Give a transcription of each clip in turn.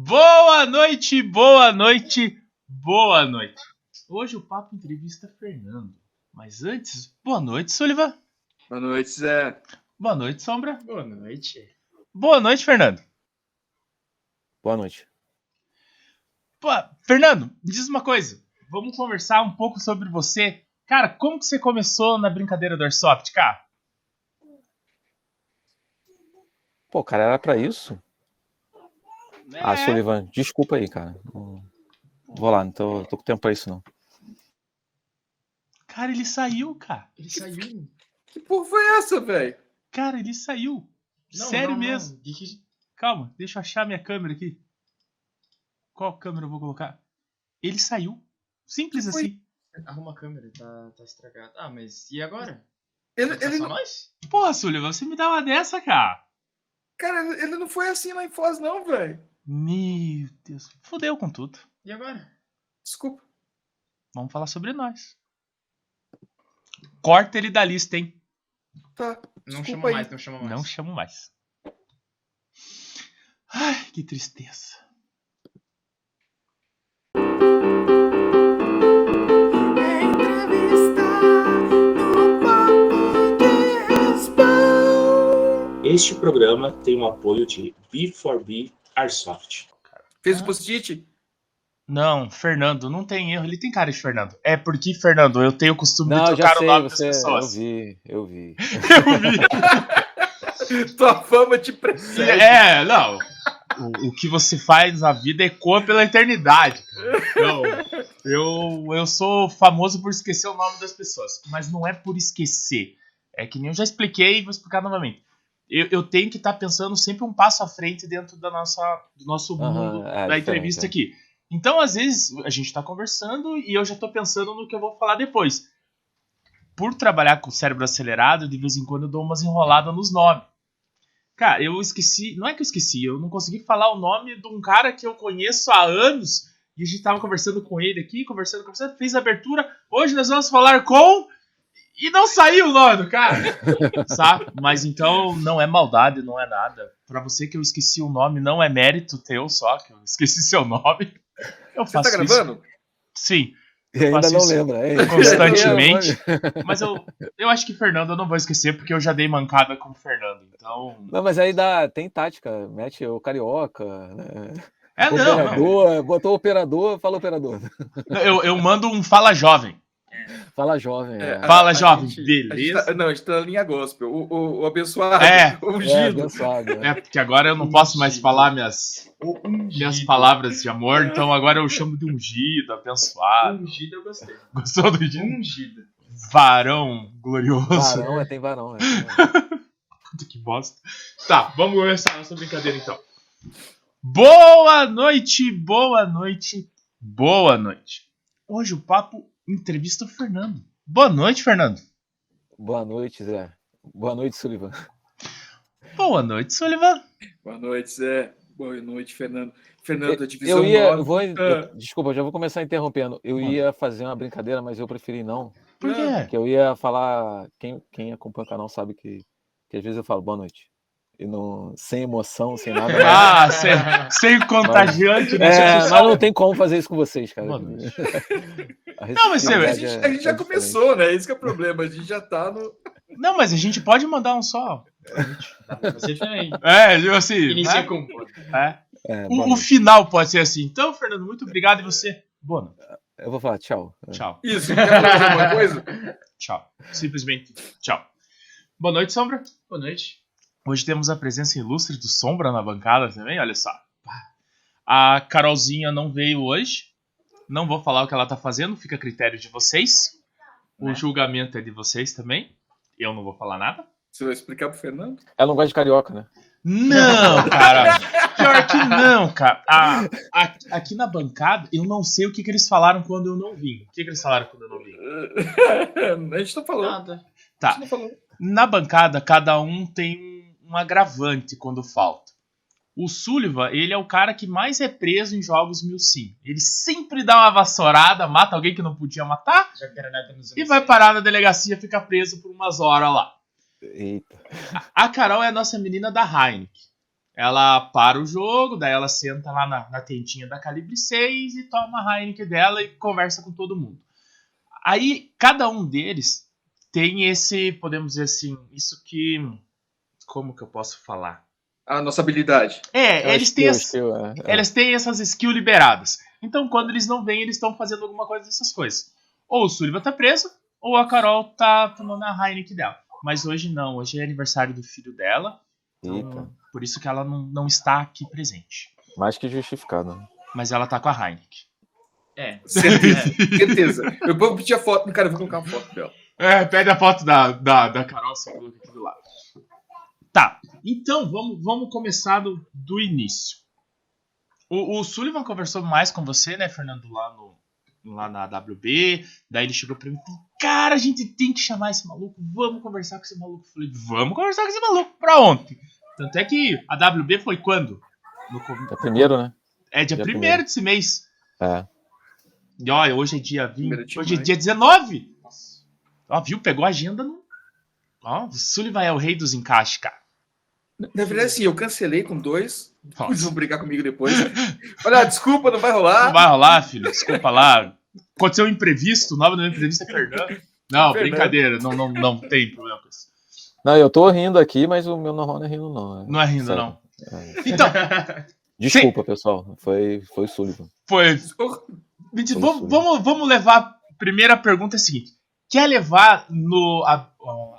Boa noite, boa noite, boa noite. Hoje o Papo Entrevista Fernando. Mas antes, boa noite, Sullivan. Boa noite, Zé. Boa noite, Sombra. Boa noite. Boa noite, Fernando. Boa noite. Pô, Fernando, me diz uma coisa. Vamos conversar um pouco sobre você. Cara, como que você começou na brincadeira do Airsoft, cara? Pô, cara, era pra isso? Ah, É. Sullivan, desculpa aí, cara. Não- Vou lá, não tô, tô com tempo pra isso, não. Cara, ele saiu, cara. Ele saiu. Que porra foi essa, velho? Cara, ele saiu. Não, Sério não, não. mesmo. Que- Calma, deixa eu achar minha câmera aqui. Qual câmera eu vou colocar? Ele saiu. Simples Que foi? assim. Arruma a câmera, tá, tá estragado. Ah, mas e agora? Ele, ele só não, nós? Porra, Sullivan, você me dá uma dessa, cara. cara, ele não foi assim lá em Foz, não, velho. Meu Deus. Fudeu com tudo. E agora? Desculpa. Vamos falar sobre nós. Corta ele da lista, hein? Tá. Não chama aí. mais, não chama mais. Não chamo mais. Ai, que tristeza. Este programa tem o apoio de B4B Airsoft. Fez o post-it? Não, Fernando, não tem erro. Ele tem cara de Fernando. É porque, Fernando, eu tenho o costume de Não, trocar já o nome sei, das você, eu pessoas. vi, eu vi. Eu vi. Tua fama te precede. É, não. O, o que você faz na vida ecoa pela eternidade. Então, eu, eu sou famoso por esquecer o nome das pessoas. Mas não é por esquecer. É que nem eu já expliquei e vou explicar novamente. Eu, eu tenho que estar pensando sempre um passo à frente dentro da nossa, do nosso mundo é, da entrevista é. aqui. Então, às vezes, a gente tá conversando e eu já tô pensando no que eu vou falar depois. Por trabalhar com o cérebro acelerado, de vez em quando eu dou umas enroladas nos nomes. Cara, eu esqueci. Não é que eu esqueci, eu não consegui falar o nome de um cara que eu conheço há anos. E a gente tava conversando com ele aqui, conversando, conversando, fez a abertura. Hoje nós vamos falar com. E não saiu o nome do cara. sabe? Mas então não é maldade, não é nada. Pra você que eu esqueci o nome, não é mérito teu só, que eu esqueci seu nome. Eu Você tá faço isso. gravando? Sim, E ainda não isso lembra, hein? constantemente. Mas eu, eu acho que Fernando eu não vou esquecer, porque eu já dei mancada com o Fernando. Então. Não, mas aí dá, tem tática, mete o carioca, né? É, não, não. operador, botou operador, fala operador. Eu, eu mando um fala jovem. Fala jovem. É, É, Fala, a jovem, gente- beleza? a gente tá- não, a gente tá na linha gospel. O, o, o abençoado. É. O é, ungido. abençoado. É, porque agora eu não posso mais falar minhas, minhas palavras de amor, então agora eu chamo de ungido, abençoado. Ungido eu gostei. Gostou do ungido? Ungido. Varão glorioso. Varão, é, tem varão. É. Puta que bosta. Tá, vamos começar a nossa brincadeira então. Boa noite, boa noite, boa noite. Hoje o papo entrevista o Fernando. Boa noite, Fernando. Boa noite, Zé. Boa noite, Sullivan. Boa noite, Sullivan. Boa noite, Zé. Boa noite, Fernando. Fernando, da divisão Eu ia, vou, Ah. desculpa, já vou começar interrompendo. Eu ia fazer uma brincadeira, mas eu preferi não. Por quê? Que eu ia falar, quem, quem acompanha o canal sabe que, que às vezes eu falo boa noite. E não, sem emoção, sem nada. mas- Ah, sem, sem contagiante, né? É, mas não tem como fazer isso com vocês, cara. Boa noite. A Não, mas você- A gente, é- a gente já é diferente. começou, né? Esse que é o problema. A gente já tá no. Não, mas a gente pode mandar um só. É, assim. Inicia né? com. É. É, O, o final pode ser assim. Então, Fernando, muito obrigado e você. Boa noite. Eu vou falar tchau. Tchau. Isso, quer falar alguma coisa? Tchau. Simplesmente tchau. Boa noite, Sombra. Boa noite. Hoje temos a presença ilustre do Sombra na bancada também, olha só. A Carolzinha não veio hoje. Não vou falar o que ela tá fazendo, fica a critério de vocês. O Né? julgamento é de vocês também. Eu não vou falar nada. Você vai explicar pro Fernando? Ela não gosta de carioca, né? Não, cara. Pior que não, cara. A- a- aqui na bancada, eu não sei o que, que eles falaram quando eu não vim. O que, que eles falaram quando eu não vim? a gente tá falando. Nada. Tá. A gente não falou. Na bancada, cada um tem um agravante quando falta. O Sullivan, ele é o cara que mais é preso em jogos mil sim. Ele sempre dá uma vassourada, mata alguém que não podia matar Já que era nada nos e vai 100. parar na delegacia e fica preso por umas horas lá. Eita. A Carol é a nossa menina da Heineken. Ela para o jogo, daí ela senta lá na, na tentinha da Calibre 6 e toma a Heineken dela e conversa com todo mundo. Aí, cada um deles tem esse, podemos dizer assim, isso que. Como que eu posso falar? A nossa habilidade. É, É eles têm, as- skill, é, é. eles têm essas skills liberadas. Então, quando eles não vêm, eles estão fazendo alguma coisa dessas coisas. Ou o Sullivan tá preso, ou a Carol tá tomando a Heineken dela. Mas hoje não, hoje é aniversário do filho dela. Então, Eita, por isso que ela não, não está aqui presente. mais que justificado. né? Mas ela tá com a Heineken. É. Certeza. certeza. Eu vou pedir a foto, cara, eu vou colocar uma foto dela. É, pede a foto da, da, da Carol, você coloca aqui do lado. Tá, então vamos, vamos começar do, do início. O, o Sullivan conversou mais com você, né, Fernando, lá, no, lá na WB. Daí ele chegou pra mim e falou: Cara, a gente tem que chamar esse maluco, vamos conversar com esse maluco. Eu falei: Vamos conversar com esse maluco, pra ontem. Tanto é que a WB foi quando? No É primeiro, né? é dia Dia 1 primeiro. desse mês. É. E olha, hoje é dia 20. Primeiro de Hoje é dia 19. Ó, viu? Pegou a agenda no. Ó, o Sullivan é o rei dos encaixes, cara. Na verdade, assim, eu cancelei com dois. Eles vão brigar comigo depois. Olha, desculpa, não vai rolar. Não vai rolar, filho. Desculpa lá. Aconteceu um imprevisto. O nome do imprevisto é Fernando. Não, Fernando. brincadeira. Não, não, não tem problema com isso. Não, eu tô rindo aqui, mas o meu normal não é rindo, não. Não é rindo, Sério. não. É. Então, Desculpa, pessoal. Foi, foi o Sullivan. foi. Vamos, vamos, vamos levar. A primeira pergunta é a seguinte: Quer levar no, a,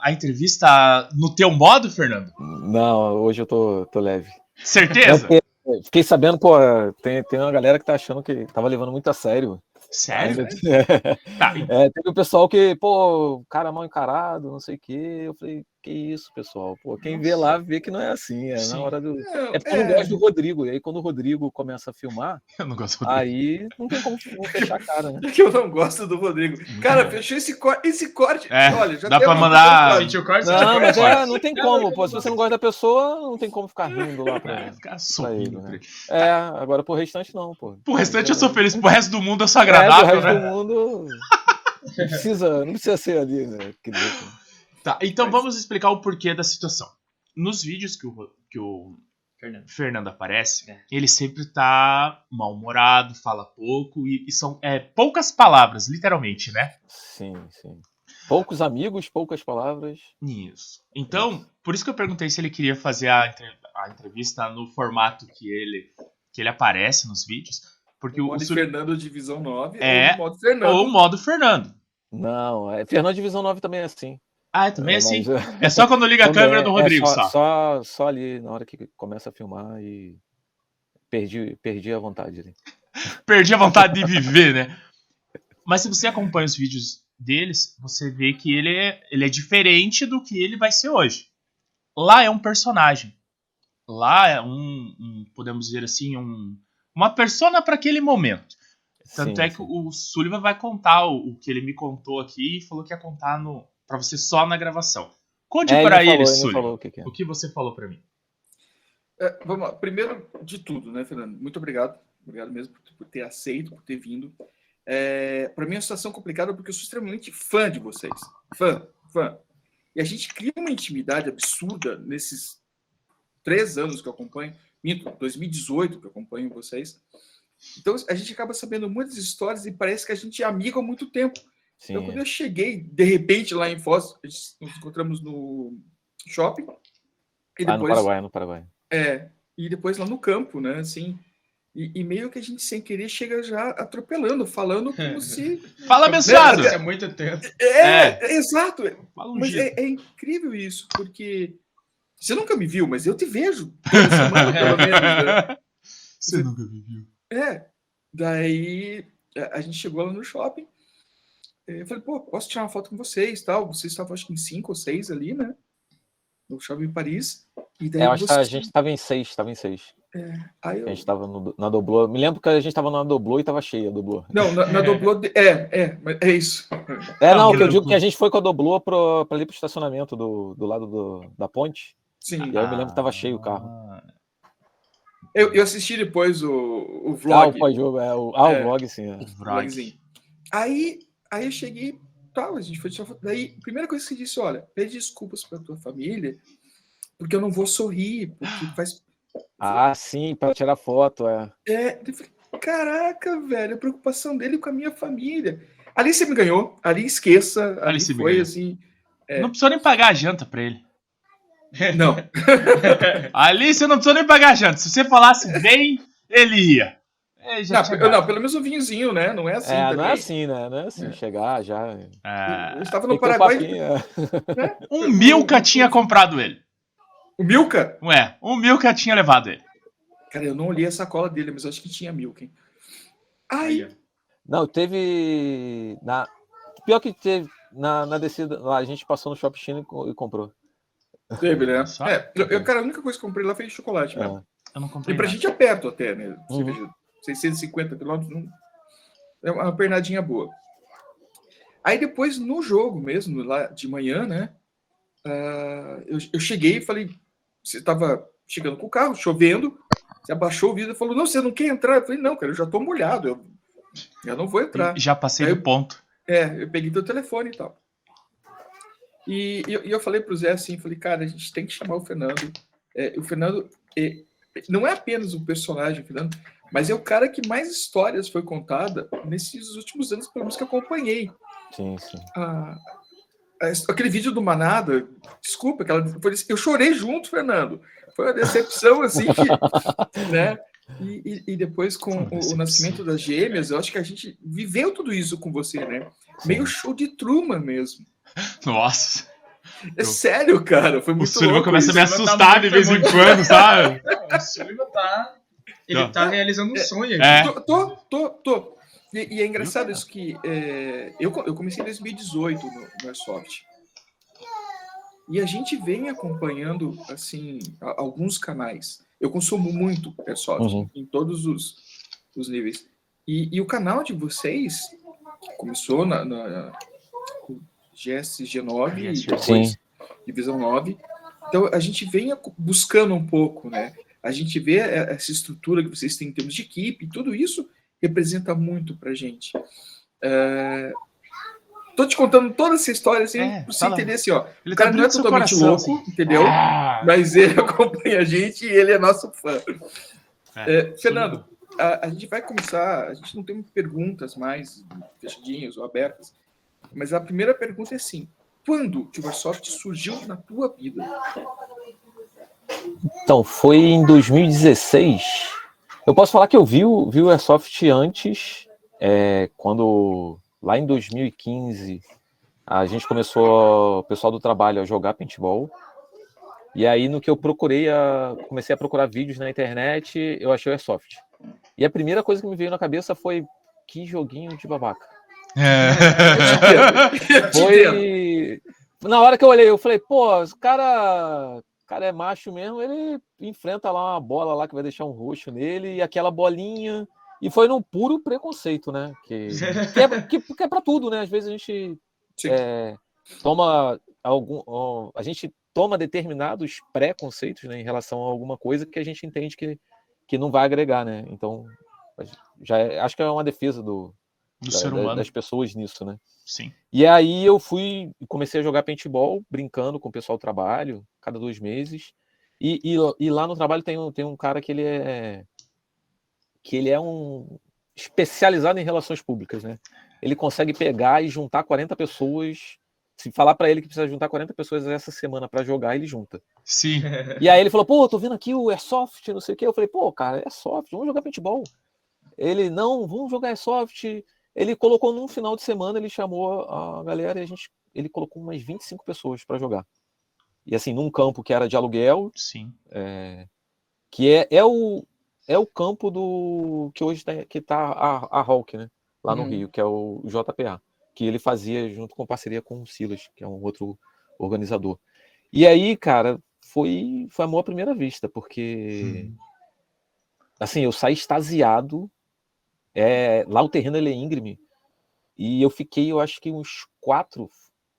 a entrevista no teu modo, Fernando? Não, hoje eu tô, tô leve. Certeza? É porque- Fiquei sabendo, pô, tem, tem uma galera que tá achando que tava levando muito a sério. Sério? É, Tá, é, teve o pessoal que, pô, cara mal encarado, não sei o quê. Eu falei, que isso, pessoal? Pô, quem vê lá vê que não é assim. É Sim. na hora do. não, É porque eu não gosto do Rodrigo. E aí, quando o Rodrigo começa a filmar, eu não gosto do aí não tem como não fechar a cara, né? é que eu não gosto do Rodrigo. Cara, fechou esse, cor esse corte. É, Olha, já dá pra mandar- corte? Não, mas é, não tem como, pô. Se você não gosta da pessoa, não tem como ficar rindo lá É, pra. ficar sorrindo. né? pra ele. É, agora pro restante não, pô. Pro restante eu sou feliz, pro resto do mundo eu sou É, do agradável, resto né? do mundo. Não precisa, não precisa ser ali, né? Que dizer, Tá, então Mas- vamos explicar o porquê da situação. Nos vídeos que o, que o Fernando. Fernando aparece, É. ele sempre tá mal-humorado, fala pouco, e, e são é, poucas palavras, literalmente, né? Sim, sim. Poucos amigos, poucas palavras. Isso. Então, por isso que eu perguntei se ele queria fazer a, a entrevista no formato que ele, que ele aparece nos vídeos, porque O o, modo Sul- Fernando Divisão 9 É, ou o modo Fernando. ou o modo Fernando. Não, é, Fernando Divisão 9 também é assim. Ah, é também É, assim? mas, é, É só quando liga a câmera é- do é Rodrigo, só, só. só. Só ali, na hora que começa a filmar e perdi, perdi a vontade ali. perdi a vontade de viver, né? Mas se você acompanha os vídeos deles, você vê que ele é, ele é diferente do que ele vai ser hoje. Lá é um personagem. Lá é um, um, podemos dizer assim, um, uma persona para aquele momento. Tanto Sim, é que sim. o Sullivan vai contar o, o que ele me contou aqui e falou que ia contar no, para você só na gravação. Conte É, para ele, ele, o que, que é. O que você falou para mim? É, vamos lá. Primeiro de tudo, né, Fernando? Muito obrigado. Obrigado mesmo por, por ter aceito, por ter vindo. É, para mim é uma situação complicada porque eu sou extremamente fã de vocês. Fã, fã. E a gente cria uma intimidade absurda nesses três anos que eu acompanho. Minto, 2018 que eu acompanho vocês. Então a gente acaba sabendo muitas histórias e parece que a gente é amigo há muito tempo. Sim, Então, quando eu cheguei, de repente, lá em Foz, nos encontramos no shopping. E Ah, no Paraguai, no Paraguai. é, e depois lá no campo, né? Assim, e, e meio que a gente sem querer chega já atropelando, falando como se. Fala, abençoado! Isso é muito tempo. É, é, exato. Fala um Mas é, é incrível isso, porque você nunca me viu, mas eu te vejo toda semana, pelo menos. né? Você nunca me viu. É. Daí a gente chegou lá no shopping. Eu falei, pô, posso tirar uma foto com vocês tal? Vocês estavam, acho que em cinco ou seis ali, né? No shopping em Paris. E daí É, eu acho que a gente tava em seis, tava em seis. Aí eu- A gente tava no- na Doblô. Me lembro que a gente tava na Doblô e tava cheia a Doblô. Não, na, na Doblô. de- É, é, é isso. É, Não, não, que eu digo loucura. que a gente foi com a Doblô pro, pra ali pro estacionamento do, do lado do- da ponte. Sim. E aí eu me lembro que tava cheio o carro. Ah. Eu, eu assisti depois o, o Ah, vlog. o pós-jogo, é, o, ah, É. o vlog, sim. É. O o vlogzinho. Aí, aí eu cheguei, tal, a gente foi tirar foto. Daí, a primeira coisa que você disse, olha, pede desculpas pra tua família, porque eu não vou sorrir, porque faz, Ah, sim, para tirar foto, é. É, eu falei, caraca, velho, a preocupação dele com a minha família. Ali você me ganhou, ali esqueça, ali, Ali foi assim. É. Não precisou nem pagar a janta pra ele. Não, Ali você não precisou nem pagar a janta. Se você falasse bem, ele ia. É, não, não, pelo menos um vinhozinho, né? Não é assim. é, não é assim, né? Não é assim, É. chegar já. Ah, Eu estava Tem no que ter um Paraguai. papinho, é. um Milka tinha comprado ele. O Milka? Ué, um Milka tinha levado ele. Cara, eu não olhei a sacola dele, mas eu acho que tinha Milka, hein? Ó. Não, teve. Na... Pior que teve. Na, na descida, lá a gente passou no shopping China e co- comprou. teve, né? É, eu, eu, cara, a única coisa que eu comprei lá foi chocolate mesmo. É. Eu não comprei E pra nada. gente é perto até, né? Uhum. Cerveja, 650 quilômetros. É uma pernadinha boa. Aí depois, no jogo mesmo, lá de manhã, né? ah, eu, eu cheguei e falei: você estava chegando com o carro, chovendo, você abaixou o vidro e falou: não, você não quer entrar? Eu falei: não, cara, eu já tô molhado, eu, eu não vou entrar. Já passei Aí do ponto. É, eu peguei teu telefone e tal. E, e eu, falei pro Zé assim, falei, cara, a gente tem que chamar o Fernando. É, o Fernando é, não é apenas o personagem, Fernando, mas é o cara que mais histórias foi contada nesses últimos anos, pelo menos que eu acompanhei. Sim, sim. A- a- aquele vídeo do Manada, desculpa, aquela, eu chorei junto, Fernando. Foi uma decepção, assim, que, né? E, e- e depois com o- o, nascimento das gêmeas, eu acho que a gente viveu tudo isso com você, né? Meio show de Truman mesmo. Nossa. É sério, cara. Foi O muito Sullivan louco começa a me. Sullivan tá assustar de muito- vez em quando, sabe? Não, o Sullivan tá. Ele Não. tá realizando um sonho aqui. É. Tô, tô, tô. tô. E, e é engraçado isso que é, eu, eu comecei em 2018 no, no Airsoft. E a gente vem acompanhando assim a- alguns canais. Eu consumo muito Airsoft Uhum. em todos os, os níveis. E, e o canal de vocês que começou na, na GSG9 e depois Divisão 9. Então a gente vem buscando um pouco, né? A gente vê eh, essa estrutura que vocês têm em termos de equipe, tudo isso representa muito pra gente. É... Tô te contando toda essa história assim, É, pra você entender assim, ó. Ele O cara tá não é totalmente coração, louco, assim. entendeu? Ah, Mas ele acompanha a gente e ele é nosso fã. É, É, Fernando, a, a gente vai começar. A gente não tem perguntas mais fechadinhas ou abertas, mas a primeira pergunta é assim: quando o Warsoft surgiu na tua vida? Então, foi em 2016. Eu posso falar que eu vi o, vi o Airsoft antes, é, quando lá em 2015 a gente começou, o pessoal do trabalho, a jogar paintball. E aí, no que eu procurei, a, comecei a procurar vídeos na internet, eu achei o Airsoft. E a primeira coisa que me veio na cabeça foi: que joguinho de babaca. É. Foi. Na hora que eu olhei, eu falei, pô, o cara, o cara é macho mesmo, ele enfrenta lá uma bola lá que vai deixar um roxo nele e aquela bolinha. E foi num puro preconceito, né? Que, que, é, que, que é pra tudo, né? Às vezes a gente é, toma algum. ó, A gente toma determinados preconceitos né, em relação a alguma coisa que a gente entende que, que não vai agregar, né? Então, já é- acho que é uma defesa do, Do da- ser humano. das pessoas nisso, né? Sim. E aí eu fui e comecei a jogar paintball, brincando com o pessoal do trabalho, cada dois meses. E, e, e lá no trabalho tem um, tem um cara que ele é que ele é um especializado em relações públicas, né? Ele consegue pegar e juntar 40 pessoas. Se falar para ele que precisa juntar 40 pessoas essa semana para jogar, ele junta. Sim. E aí ele falou, pô, tô vendo aqui o Airsoft, não sei o quê. Eu falei, pô, cara, é Airsoft, vamos jogar paintball. Ele, não, vamos jogar Airsoft. Ele colocou num final de semana, ele chamou a galera e a gente, ele colocou umas 25 pessoas para jogar. E assim, num campo que era de aluguel, Sim. é, que é, é, o, é o campo do que hoje tá, que tá a, a Hulk, né? Lá no Uhum. Rio, que é o JPA, que ele fazia junto com parceria com o Silas, que é um outro organizador. E aí, cara, foi, foi amor à primeira vista, porque assim, eu saí extasiado. É, lá o terreno ele é íngreme. E eu fiquei, eu acho que uns quatro,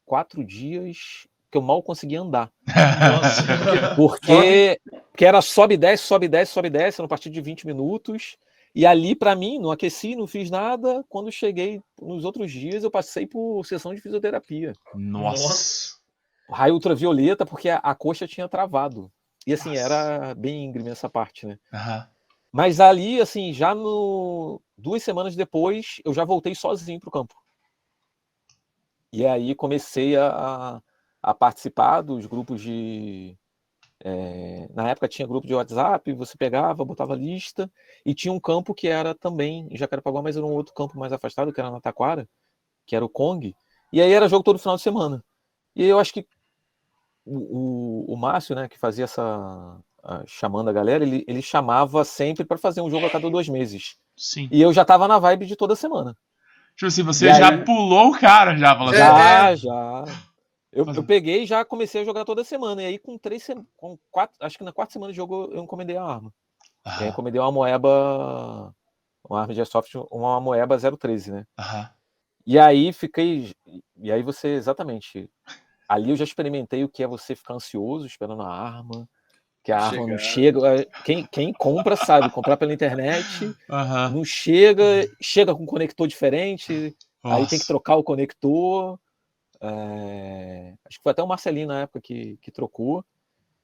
quatro dias que eu mal conseguia andar. Nossa. Porque, porque era sobe e desce, sobe e desce, sobe e desce, no partido de 20 minutos. E ali, para mim, não aqueci, não fiz nada. Quando cheguei nos outros dias, eu passei por sessão de fisioterapia. Nossa. Raio ultravioleta, porque a, a coxa tinha travado. E assim, Nossa. era bem íngreme essa parte, né? Aham. Mas ali, assim, já no duas semanas depois, eu já voltei sozinho pro campo. E aí comecei a, a participar dos grupos de. eh, na época tinha grupo de WhatsApp, você pegava, botava lista, e tinha um campo que era também em Jacarepaguá, mas era um outro campo mais afastado, que era na Taquara, que era o Kong. E aí era jogo todo final de semana. E eu acho que o, o, o Márcio, né, que fazia essa. Chamando a galera, ele, ele chamava sempre para fazer um jogo a cada dois meses. Sim. E eu já tava na vibe de toda semana. Tipo assim, você E já aí- pulou o cara, já falou assim. Já, já. Eu, eu peguei e já comecei a jogar toda semana. E aí, com três semanas, com quatro, acho que na quarta semana de jogo eu encomendei a arma. Ah, encomendei uma Moeba, uma arma de airsoft, uma Moeba 013, né? E aí fiquei. E aí você, exatamente. Ali eu já experimentei o que é você ficar ansioso esperando a arma, que a arma não chega. é, Quem, quem compra sabe, comprar pela internet, não chega, chega com um conector diferente, aí tem que Nossa. trocar o conector. é, Acho que foi até o Marcelinho na época que, que trocou.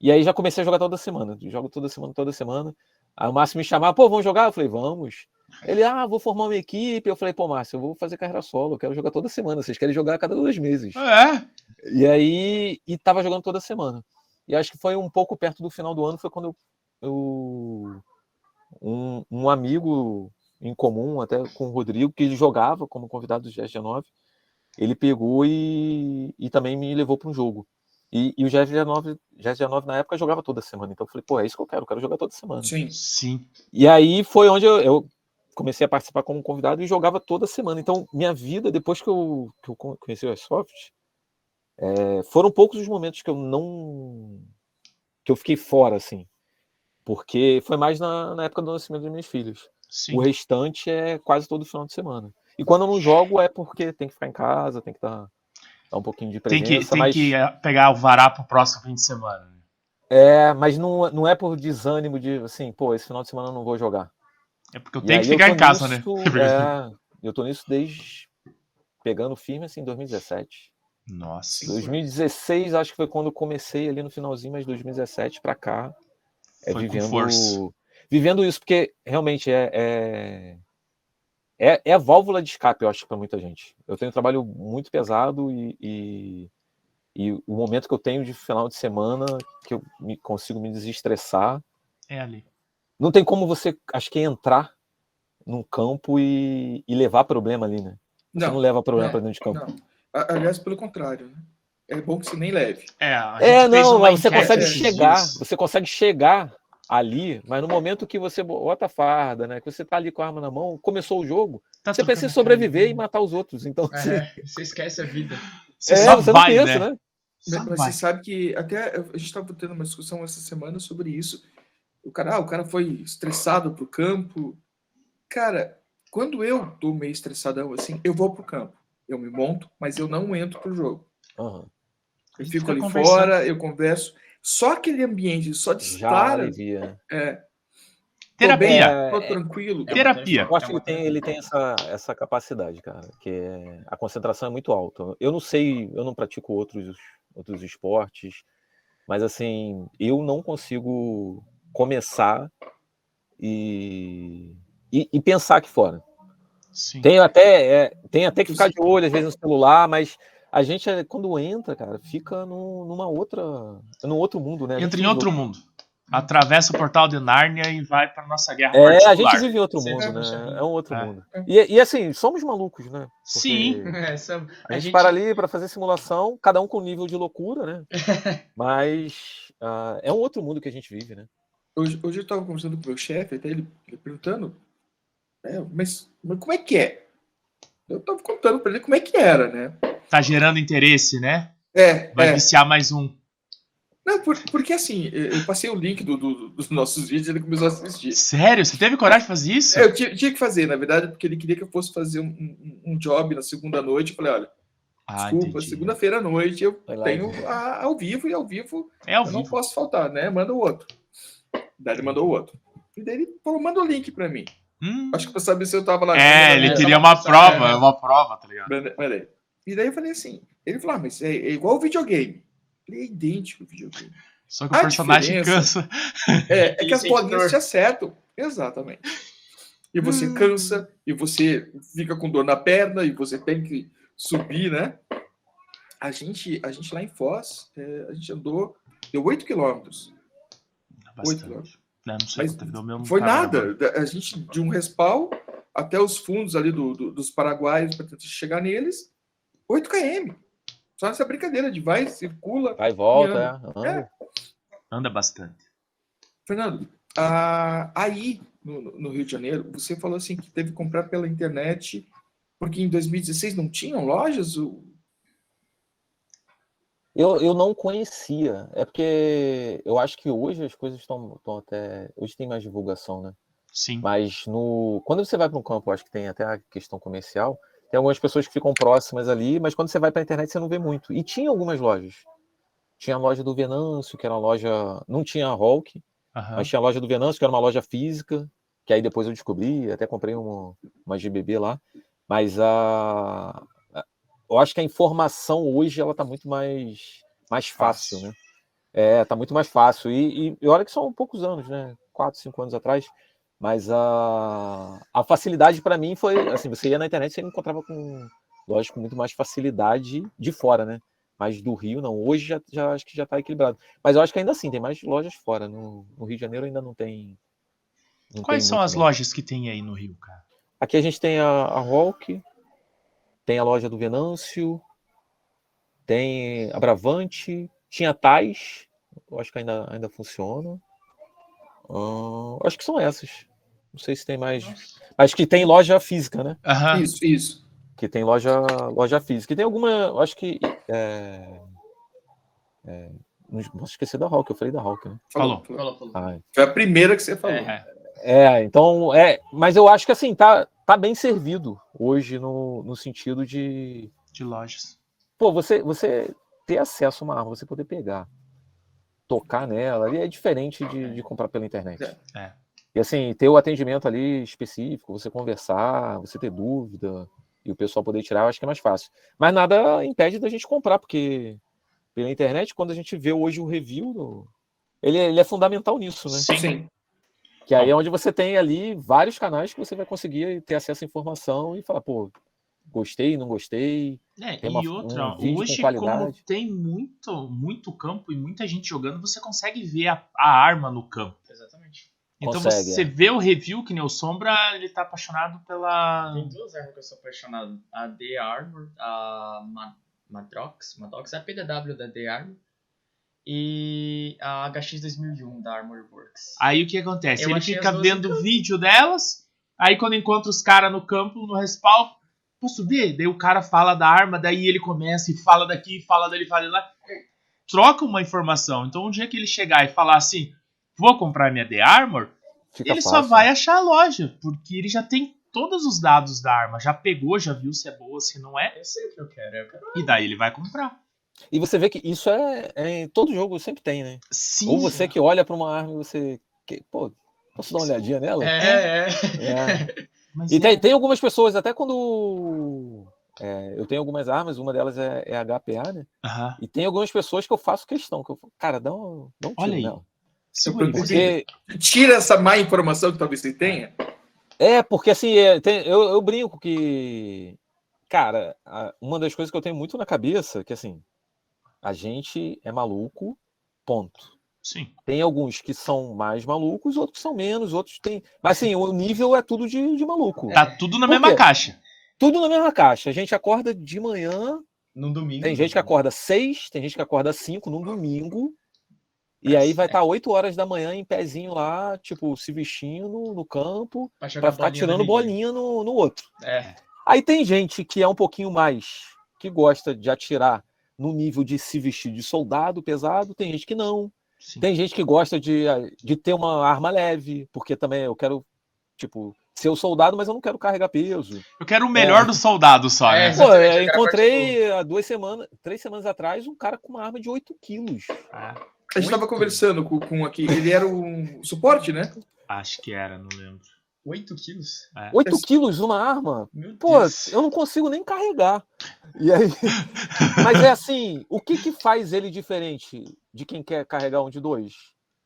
E aí já comecei a jogar toda semana. Jogo toda semana, toda semana. Aí o Márcio me chamava, pô, vamos jogar? Eu falei, vamos. Ele, ah, vou formar uma equipe. Eu falei, pô, Márcio, eu vou fazer carreira solo, eu quero jogar toda semana. Vocês querem jogar a cada dois meses. É? E aí, e tava jogando toda semana. E acho que foi um pouco perto do final do ano, foi quando eu, eu- um, um amigo em comum, até com o Rodrigo, que jogava como convidado do GS19, ele pegou e, e também me levou para um jogo. E, e o GS19, GS19 na época jogava toda semana, então eu falei, pô, é isso que eu quero, eu quero jogar toda semana. Sim. Sim. E aí foi onde eu, eu comecei a participar como convidado e jogava toda semana. Então, minha vida, depois que eu, que eu con- conheci o Airsoft, é, foram poucos os momentos que eu não. que eu fiquei fora, assim. Porque foi mais na, na época do nascimento dos meus filhos. Sim. O restante é quase todo final de semana. E quando eu não jogo é porque tem que ficar em casa, tem que dar, um pouquinho de Tem presença. que, tem mas, que eh, pegar o vará pro próximo fim de semana. né? É, mas não, não é por desânimo de assim, pô, esse final de semana eu não vou jogar. É porque eu E tenho que ficar em casa, né? nisso, é, eu tô nisso desde pegando firme assim em 2017. Nossa. 2016 acho que foi quando eu comecei ali no finalzinho, mas 2017 pra cá é Foi vivendo força. vivendo isso porque realmente é é, é, é a válvula de escape, eu acho, para muita gente. Eu tenho um trabalho muito pesado e, e, e o momento que eu tenho de final de semana que eu me, consigo me desestressar É ali. não tem como você, acho que entrar num campo e, e levar problema ali, né? Você não, Não, leva problema é, para dentro de campo. não. Aliás, pelo contrário, né? É bom que você nem leve. É, a É, não, mas você consegue chegar, dias. você consegue chegar ali, mas no momento que você bota a farda, né? Que você tá ali com a arma na mão, começou o jogo, Tá você precisa cara. sobreviver e matar os outros. Então, É, você esquece a vida. Você é, só você vai, não pensa, né? né? Mas, mas você sabe que até a gente estava tendo uma discussão essa semana sobre isso. O cara, ah, o cara foi estressado pro campo. Cara, quando eu tô meio estressadão assim, eu vou pro campo. Eu me monto, mas eu não entro pro jogo. Aham. Eu fico ali fora, eu converso. Só aquele ambiente só de Já estar, alivia. é, tô Terapia. bem, É, tô tranquilo. Terapia. Eu acho que ele tem, ele tem essa, essa capacidade, cara, que é, a concentração é muito alta. Eu não sei, eu não pratico outros, outros esportes, mas assim, eu não consigo começar e, e, e pensar aqui fora. Sim. Tem até, é, tem até que ficar de olho, às vezes, no celular, mas a gente, é, quando entra, cara, fica num- numa outra. num outro mundo, né? A Entra gente em outro mundo. Atravessa o portal de Nárnia e vai pra nossa guerra É, a particular. gente vive em outro Você mundo, né? É um outro É. mundo. E, e assim, somos malucos, né? Porque Sim. É, A gente, para ali para fazer simulação, cada um com um nível de loucura, né? Mas ah, é um outro mundo que a gente vive, né? Hoje, hoje eu estava conversando com o meu chefe, até ele, ele perguntando, é, mas, mas como é que é? Eu estava contando para ele como é que era, né? Tá gerando interesse, né? É, Vai é. viciar mais um. Não, por- porque assim, eu passei o link do- do- dos nossos vídeos e ele começou a assistir. Sério? Você teve coragem de fazer isso? É, eu tinha, tinha que fazer, na verdade, porque ele queria que eu fosse fazer um, um- um job na segunda noite. Eu falei, olha, Ah, desculpa, segunda-feira à noite eu lá, tenho a- ao vivo e ao vivo É ao eu não vivo. posso faltar, né? Manda o outro. Daí ele mandou o outro. E daí ele falou, manda o link para mim. Hum. Acho que para saber se eu tava lá. É, ele É, queria uma pra prova, né? uma prova, tá ligado? Pera- pera aí. E daí eu falei assim, ele falou, ah, mas é, é igual o videogame. Ele é idêntico ao videogame. Só que o A personagem cansa. É, é que as bolinhas te acertam. Exatamente. E você Hum. cansa, e você fica com dor na perna, e você tem que subir, né? A gente, a gente lá em Foz, é, a gente andou, deu 8 quilômetros. Bastante. Não, não sei é mesmo. Foi nada. A gente, de um respal até os fundos ali do, do- dos paraguaios, para tentar chegar neles, 8 km. Só nessa brincadeira de vai, circula. Vai e volta, E é, anda. Anda bastante. Fernando, ah, aí no, no Rio de Janeiro, você falou assim que teve que comprar pela internet, porque em 2016 não tinham lojas? O- Eu, eu não conhecia. É porque eu acho que hoje as coisas estão até. Hoje tem mais divulgação, né? Sim. Mas no quando você vai para um campo, acho que tem até a questão comercial. Tem algumas pessoas que ficam próximas ali, mas quando você vai para a internet você não vê muito. E tinha algumas lojas. Tinha a loja do Venâncio, que era uma loja. Não tinha a Hulk, Aham. mas tinha a loja do Venâncio, que era uma loja física, que aí depois eu descobri, até comprei uma, uma GBB lá. Mas a- eu acho que a informação hoje ela tá muito mais, mais fácil, Fácil. né? É, tá muito mais fácil. E, e, e olha que são poucos anos, né? Quatro, cinco anos atrás. Mas a, a facilidade para mim foi assim: você ia na internet, você encontrava com, lógico, muito mais facilidade de fora, né? Mas do Rio, não. Hoje já, já acho que já está equilibrado. Mas eu acho que ainda assim, tem mais lojas fora. No, no Rio de Janeiro ainda não tem. não Quais tem são as lojas que tem aí no Rio, cara? Aqui a gente tem a, a Hulk, tem a loja do Venâncio, tem a Bravante, tinha a Tais, eu acho que ainda, ainda funciona. Ahn, acho que são essas. Não sei se tem mais. Acho que tem loja física, né? Aham. Isso, isso. Que tem loja, loja física. E tem alguma. Acho que. É, é, não posso esquecer da Hulk, eu falei da Hulk, né? Falou. Falou, falou. Ah, Foi a primeira que você falou. É. É, então, é, mas eu acho que assim, tá, tá bem servido hoje no, no sentido de, De lojas. pô, você, você ter acesso a uma arma, você poder pegar, tocar nela, ali é diferente de, de comprar pela internet. É. E assim, ter o atendimento ali específico, você conversar, você ter dúvida e o pessoal poder tirar, eu acho que é mais fácil. Mas nada impede da gente comprar, porque pela internet, quando a gente vê hoje o review, ele, é- ele é fundamental nisso, né? Sim. Sim. Que aí é onde você tem ali vários canais que você vai conseguir ter acesso à informação e falar, pô, gostei, não gostei. É, Tem uma- e outra, um vídeo com hoje, como tem muito, muito campo e muita gente jogando, você consegue ver a, a arma no campo. Exatamente. Então Consegue, você é. vê o review, que nem o Sombra, ele tá apaixonado pela. Tem duas armas que eu sou apaixonado. A The Armor, a Ma- Madrox. Madrox é a PDW da The Armor. E a HX 2001 da Armor Works. Aí o que acontece? Eu ele fica as duas vendo vídeo delas, aí quando encontra os caras no campo, no respaldo, posso subir? Daí o cara fala da arma, daí ele começa e fala daqui, fala dali, fala de lá. Troca uma informação. Então um dia que ele chegar e falar assim, vou comprar minha The Armor, Fica ele só fácil. vai achar a loja, porque ele já tem todos os dados da arma, já pegou, já viu se é boa, se não é, Eu sei o que eu quero. Eu quero e daí ele vai comprar. E você vê que isso é, é em todo jogo, sempre tem, né? Sim. Ou você que olha para uma arma e você. Que, pô, posso dar uma olhadinha nela? É, é. É. Mas E é- tem, tem algumas pessoas, até quando. é, eu tenho algumas armas, uma delas é, é HPA, né? Aham. E tem algumas pessoas que eu faço questão, que eu falo, cara, dá um, dá um tiro Olha aí. nela. Porque, Tira essa má informação que talvez você tenha. é, porque assim, é, tem- eu, eu brinco que, cara, uma das coisas que eu tenho muito na cabeça, que assim, a gente é maluco, ponto. Sim. Tem alguns que são mais malucos, outros que são menos, outros tem. Mas assim, o nível é tudo de, de maluco. Tá tudo na Por mesma quê? caixa. Tudo na mesma caixa. A gente acorda de manhã, Num domingo. tem gente que acorda seis, tem gente que acorda cinco num domingo. E aí vai estar 8 horas da manhã em pezinho lá, tipo, se vestindo no, no campo, pra, ficar bolinha tirando no bolinha no, no outro. É. Aí tem gente que é um pouquinho mais, que gosta de atirar no nível de se vestir de soldado pesado, tem gente que não. Sim. Tem gente que gosta de, de ter uma arma leve, porque também eu quero, tipo, ser o soldado, mas eu não quero carregar peso. Eu quero o melhor É. do soldado só, né? É, Pô, Exatamente, eu quero encontrei há duas semanas, três semanas atrás, um cara com uma arma de 8 quilos. Ah, A gente estava conversando com, com aqui. Ele era um suporte, né? acho que era, não lembro. 8 quilos? 8 Esse- quilos uma arma? Meu Pô, Deus. eu não consigo nem carregar. E aí, mas é assim, o que que faz ele diferente de quem quer carregar um de dois?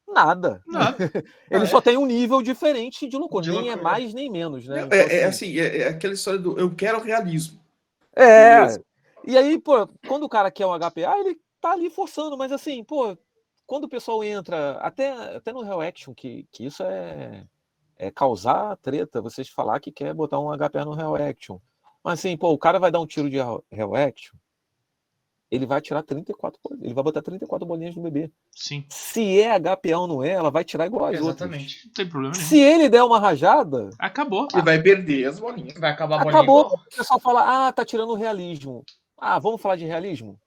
Nada. Nada. Ele Ah, só tem um nível diferente de loucura, De nem é loucura. mais nem menos, né? É, Então, é assim, assim, é, é aquela história do eu quero realismo. É. E aí, pô, quando o cara quer um HPA, ele tá ali forçando, mas assim, pô, quando o pessoal entra, até, até no Real Action, que, que isso é, é causar treta, vocês falar que quer botar um HPA no Real Action. Mas assim, pô, o cara vai dar um tiro de Real Action, ele vai tirar 34, bol- ele vai botar 34 bolinhas no bebê. Sim. Se é HPA ou não é, ela vai tirar igual as outras. Exatamente. Não tem problema nenhum. Se ele der uma rajada, Acabou. E vai perder as bolinhas. Vai acabar a bolinha Acabou. igual. O pessoal fala, ah, tá tirando o realismo. Ah, vamos falar de realismo?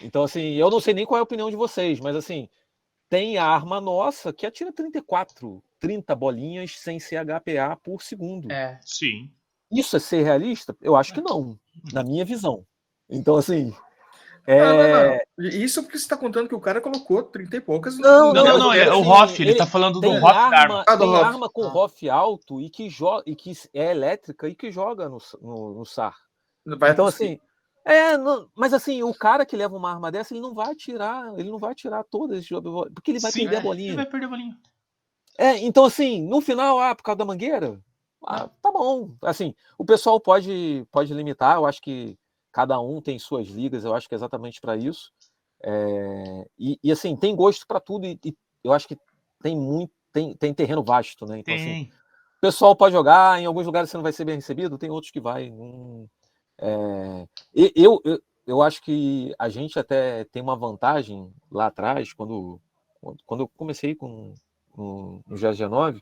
Então, assim, eu não sei nem qual é a opinião de vocês, mas assim, tem a arma nossa que atira 34, 30 bolinhas sem ser HPA por segundo. É. Sim. Isso é ser realista? Eu acho que não, na minha visão. Então, assim. É... Não, não, não. Isso é porque você está contando que o cara colocou 30 e poucas. Não, Não, não, não. É quero o assim, Hoff, ele ele tá falando do Hoff arma. arma, Ah, do tem Hoff. arma com Ah. ROF alto e que, e que é elétrica e que joga no, no, no SAR. Vai então, assim, é, não- mas assim, o cara que leva uma arma dessa, ele não vai atirar, ele não vai atirar todas porque ele vai Sim, perder a é, Ele bolinha. vai perder a bolinha. É, então assim, no final, ah, por causa da mangueira, ah, tá bom. Assim, o pessoal pode pode limitar, eu acho que cada um tem suas ligas, eu acho que é exatamente para isso. É, e, e, assim, tem gosto para tudo e, e eu acho que tem muito tem, tem terreno vasto, né? Então assim, Tem. o pessoal pode jogar, em alguns lugares você não vai ser bem recebido, tem outros que vai. não- é, eu, eu, eu acho que a gente até tem uma vantagem lá atrás, quando, quando eu comecei com, no, no GG9,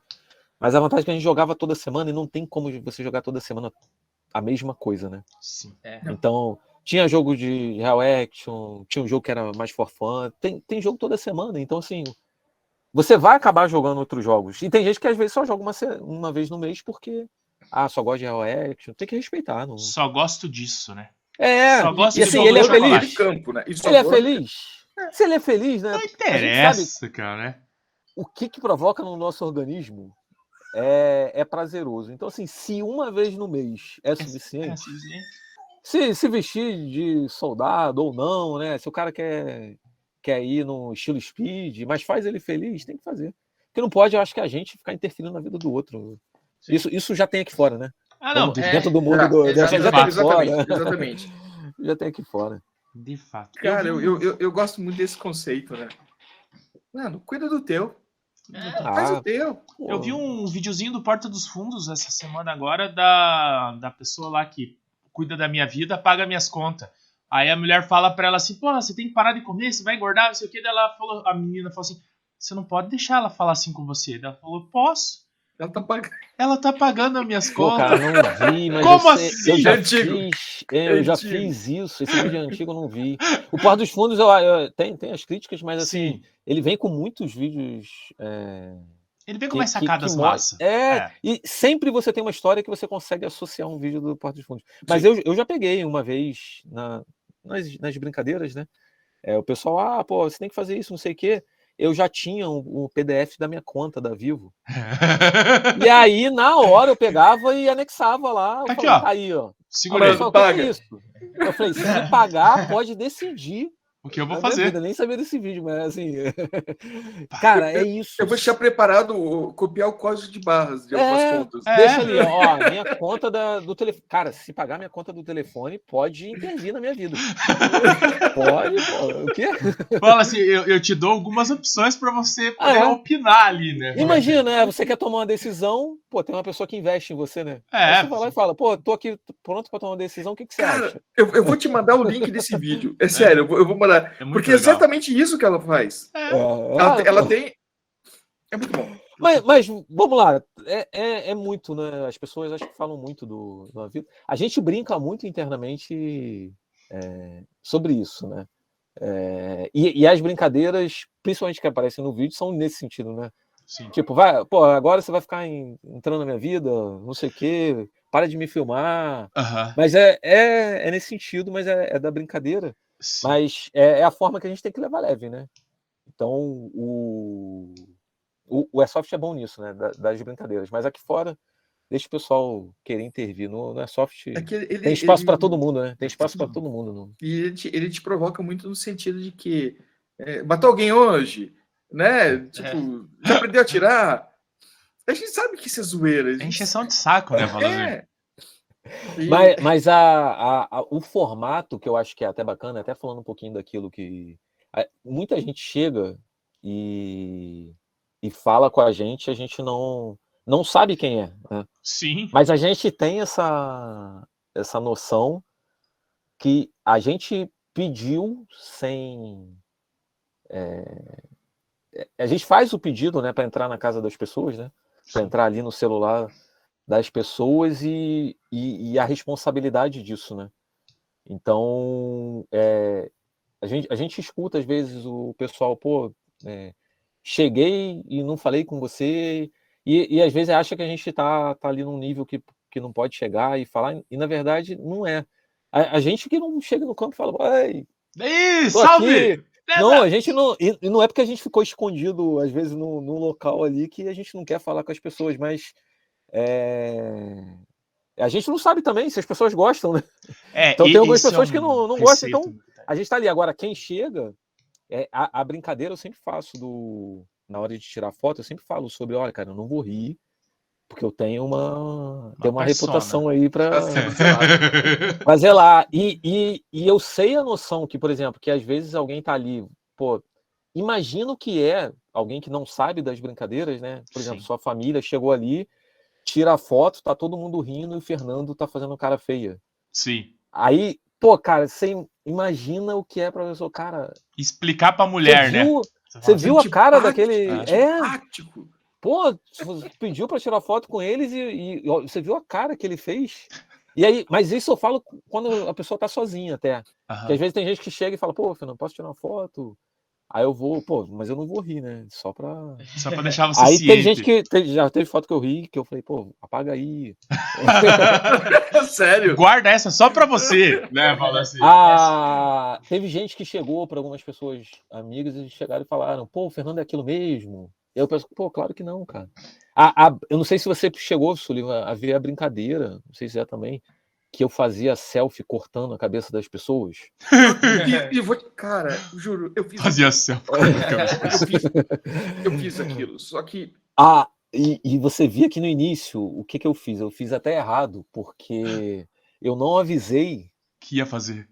mas a vantagem é que a gente jogava toda semana e não tem como você jogar toda semana a mesma coisa, né? Sim. É. Então, tinha jogo de Real Action, tinha um jogo que era mais for fun, tem, tem jogo toda semana, então assim, você vai acabar jogando outros jogos. E tem gente que às vezes só joga uma, uma vez no mês porque, ah, só gosta de Real Action, tem que respeitar. Não... Só gosto disso, né? É, Só gosto e de assim, jogo ele é de feliz. de campo, né? E só Ele é feliz. Se ele é feliz, né? Não gente interessa, cara, né? O que que provoca no nosso organismo é, é prazeroso. Então, assim, se uma vez no mês é É suficiente, assim, se, se vestir de soldado ou não, né? Se o cara quer, quer ir no estilo speed, mas faz ele feliz, tem que fazer. Porque não pode, eu acho que a gente ficar interferindo na vida do outro. Isso, isso já tem aqui fora, né? Ah, não, é, dentro do mundo é, do, já, exatamente, já tem aqui fora. exatamente, exatamente. Já tem aqui fora. de fato. Cara, eu, eu, eu, eu gosto muito desse conceito, né? Mano, cuida do teu. É. Faz Ah, o teu. pô, Eu vi um videozinho do Porta dos Fundos essa semana agora da, da pessoa lá que cuida da minha vida, paga minhas contas. Aí a mulher fala pra ela assim, pô, você tem que parar de comer, você vai engordar, não sei o que. Daí ela falou, a menina falou assim, você não pode deixar ela falar assim com você. Daí ela falou, posso. Ela tá pagando. Ela tá pagando as minhas Pô, contas. cara, não vi, mas Como eu, assim? eu já Antigo. fiz, é, eu já Antigo. fiz isso. Esse vídeo é antigo eu não vi. O Porta dos Fundos eu, eu- tem, tem as críticas, mas assim, Sim. ele vem com muitos vídeos. é, Ele vem com mais que- sacadas que massa. É, É. e sempre você tem uma história que você consegue associar um vídeo do Porta dos Fundos. Mas eu, eu já peguei uma vez na, nas, nas brincadeiras, né? É, o pessoal, ah, pô, você tem que fazer isso, não sei o quê. Eu já tinha um, um PDF da minha conta da Vivo. E aí, na hora, eu pegava e anexava lá. Aqui, falei, ó. tá aí, ó. Segura aí. o paga. é isso? Eu falei, se pagar, pode decidir. O que eu vou na minha fazer. vida. Nem sabia desse vídeo, mas assim. Cara, é isso. Eu vou deixar preparado copiar o código de barras de algumas É. contas. É. Deixa ali, ó, minha conta da- do telefone. Cara, se pagar minha conta do telefone, pode intervir na minha vida. pode, pô. O quê? Fala assim, eu, eu te dou algumas opções pra você Ah, poder é? opinar ali, né? Imagina, né? Você quer tomar uma decisão, pô, tem uma pessoa que investe em você, né? Aí É, você vai lá e fala, pô, tô aqui pronto pra tomar uma decisão, o que, que você Cara, acha? Eu, eu vou te mandar o link desse vídeo. É sério, eu vou, eu vou mandar. É muito Porque é legal. exatamente isso que ela faz. É. É, Ela, ah, ela tem. É muito bom. Mas, mas vamos lá, é, é, é muito, né? As pessoas acho que falam muito do, do vida. A gente brinca muito internamente é, sobre isso, né? É, e, e as brincadeiras, principalmente que aparecem no vídeo, são nesse sentido, né? Sim. Tipo, vai, pô, agora você vai ficar em- entrando na minha vida, não sei o quê, para de me filmar. Aham. Mas é, é, é nesse sentido, mas é, é da brincadeira. Sim. Mas é, é a forma que a gente tem que levar leve, né? Então, o, o, o Airsoft é bom nisso, né? da- Das brincadeiras. Mas aqui fora, deixa o pessoal querer intervir. No, no Airsoft É que ele, tem espaço para todo mundo, né? Tem espaço para todo mundo. no- E ele te, ele te provoca muito no sentido de que é, matou alguém hoje, né? Tipo, já aprendeu a atirar. A gente sabe que isso é zoeira. a É gente- encheção de saco, né, Valazir? É. E- Mas, mas a, a- a- o formato que eu acho que é até bacana, até falando um pouquinho daquilo que. a- muita gente chega e, e fala com a gente, a gente não, não sabe quem é. né? Sim. Mas a gente tem essa, essa noção que a gente pediu sem. é, a gente faz o pedido né, para entrar na casa das pessoas, né? Para entrar ali no celular das pessoas e, e, e a responsabilidade disso, né? Então, é, a, gente, a gente escuta às vezes o pessoal, pô, é, cheguei e não falei com você, e, e às vezes acha que a gente tá, tá ali num nível que, que não pode chegar e falar, e na verdade não é. A, a gente que não chega no campo e fala, ai, tô salve! aqui. Não, a gente não. E e não é porque a gente ficou escondido, às vezes, num, num local ali que a gente não quer falar com as pessoas, mas. É, A gente não sabe também se as pessoas gostam, né? É, Então tem algumas é pessoas que um não- não gostam, então- né? A gente tá ali. Agora, quem chega, é, a, a brincadeira eu sempre faço do. Na hora de tirar foto, eu sempre falo sobre, olha, cara, eu não vou rir, porque eu tenho uma. Uma persona. reputação aí pra. Tá sendo zoado. Mas lá, e, e, e eu sei a noção que, por exemplo, que às vezes alguém tá ali, pô, imagina o que é alguém que não sabe das brincadeiras, né? Por exemplo, Sim. sua família chegou ali, tira a foto, tá todo mundo rindo e o Fernando tá fazendo cara feia. Sim. Aí, pô, cara, você imagina o que é pra pessoa, cara. Explicar pra Você mulher, né? viu, você fala, viu a cara daquele. É, antipático. pô, você pediu pra tirar foto com eles e, e você viu a cara que ele fez. E aí, mas isso eu falo quando a pessoa tá sozinha até. Porque às vezes tem gente que chega e fala, pô, Fernando, posso tirar uma foto? Aí eu vou, pô, mas eu não vou rir, né? Só pra. Só pra deixar você Aí ciente. tem gente que teve- já teve foto que eu ri, que eu falei, pô, apaga aí. Sério? Guarda essa só pra você, né, Valazir? Ah, teve gente que chegou para algumas pessoas amigas e chegaram e falaram, pô, o Fernando é aquilo mesmo. E eu penso, pô, claro que não, cara. A, a- eu não sei se você chegou, Sullivan, a ver a brincadeira, não sei se é também, que eu fazia selfie cortando a cabeça das pessoas. E, e vou, cara, juro, eu fiz, Fazia selfie. eu fiz, eu fiz aquilo. Só que Ah, e, e você via que no início, o que, que eu fiz? Eu fiz até errado, porque eu não avisei que ia fazer.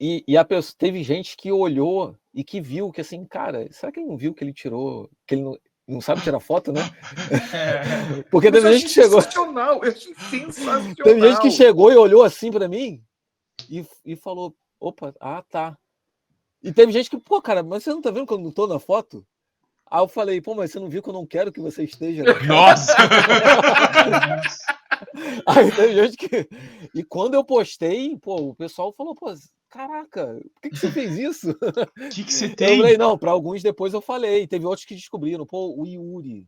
E, e a pessoa, teve gente que olhou e que viu que assim, cara, será que ele não viu que ele tirou, que ele não, não sabe tirar foto, né? Porque Mas eu teve gente que chegou, sensacional, eu achei sensacional. teve gente que chegou e olhou assim pra mim e, e falou, opa, ah tá. E teve gente que, pô, cara, mas você não tá vendo que eu não tô na foto? Aí eu falei, pô, mas você não viu que eu não quero que você esteja. né?" Nossa! Aí teve gente que. E quando eu postei, pô, o pessoal falou, pô, caraca, por que, que você fez isso? O que, que você Eu tem? falei, não, para alguns depois eu falei. Teve outros que descobriram. Pô, o Yuri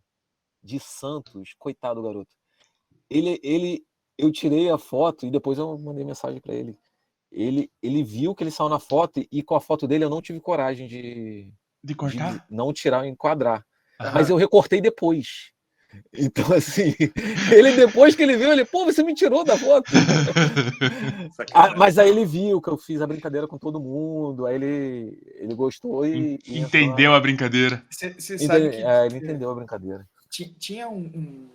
de Santos, coitado do garoto. Ele, ele, eu tirei a foto e depois eu mandei mensagem para ele. Ele, ele viu que ele saiu na foto e com a foto dele eu não tive coragem de, De de cortar? não tirar, enquadrar. Aham. Mas eu recortei depois. Então, assim, ele depois que ele viu, ele, pô, você me tirou da foto. Ah, Sacanagem. mas aí ele viu que eu fiz a brincadeira com todo mundo, aí ele, ele gostou e. e Entendeu a brincadeira. Você sabe que é, ele entendeu a brincadeira. ti- tinha um, um,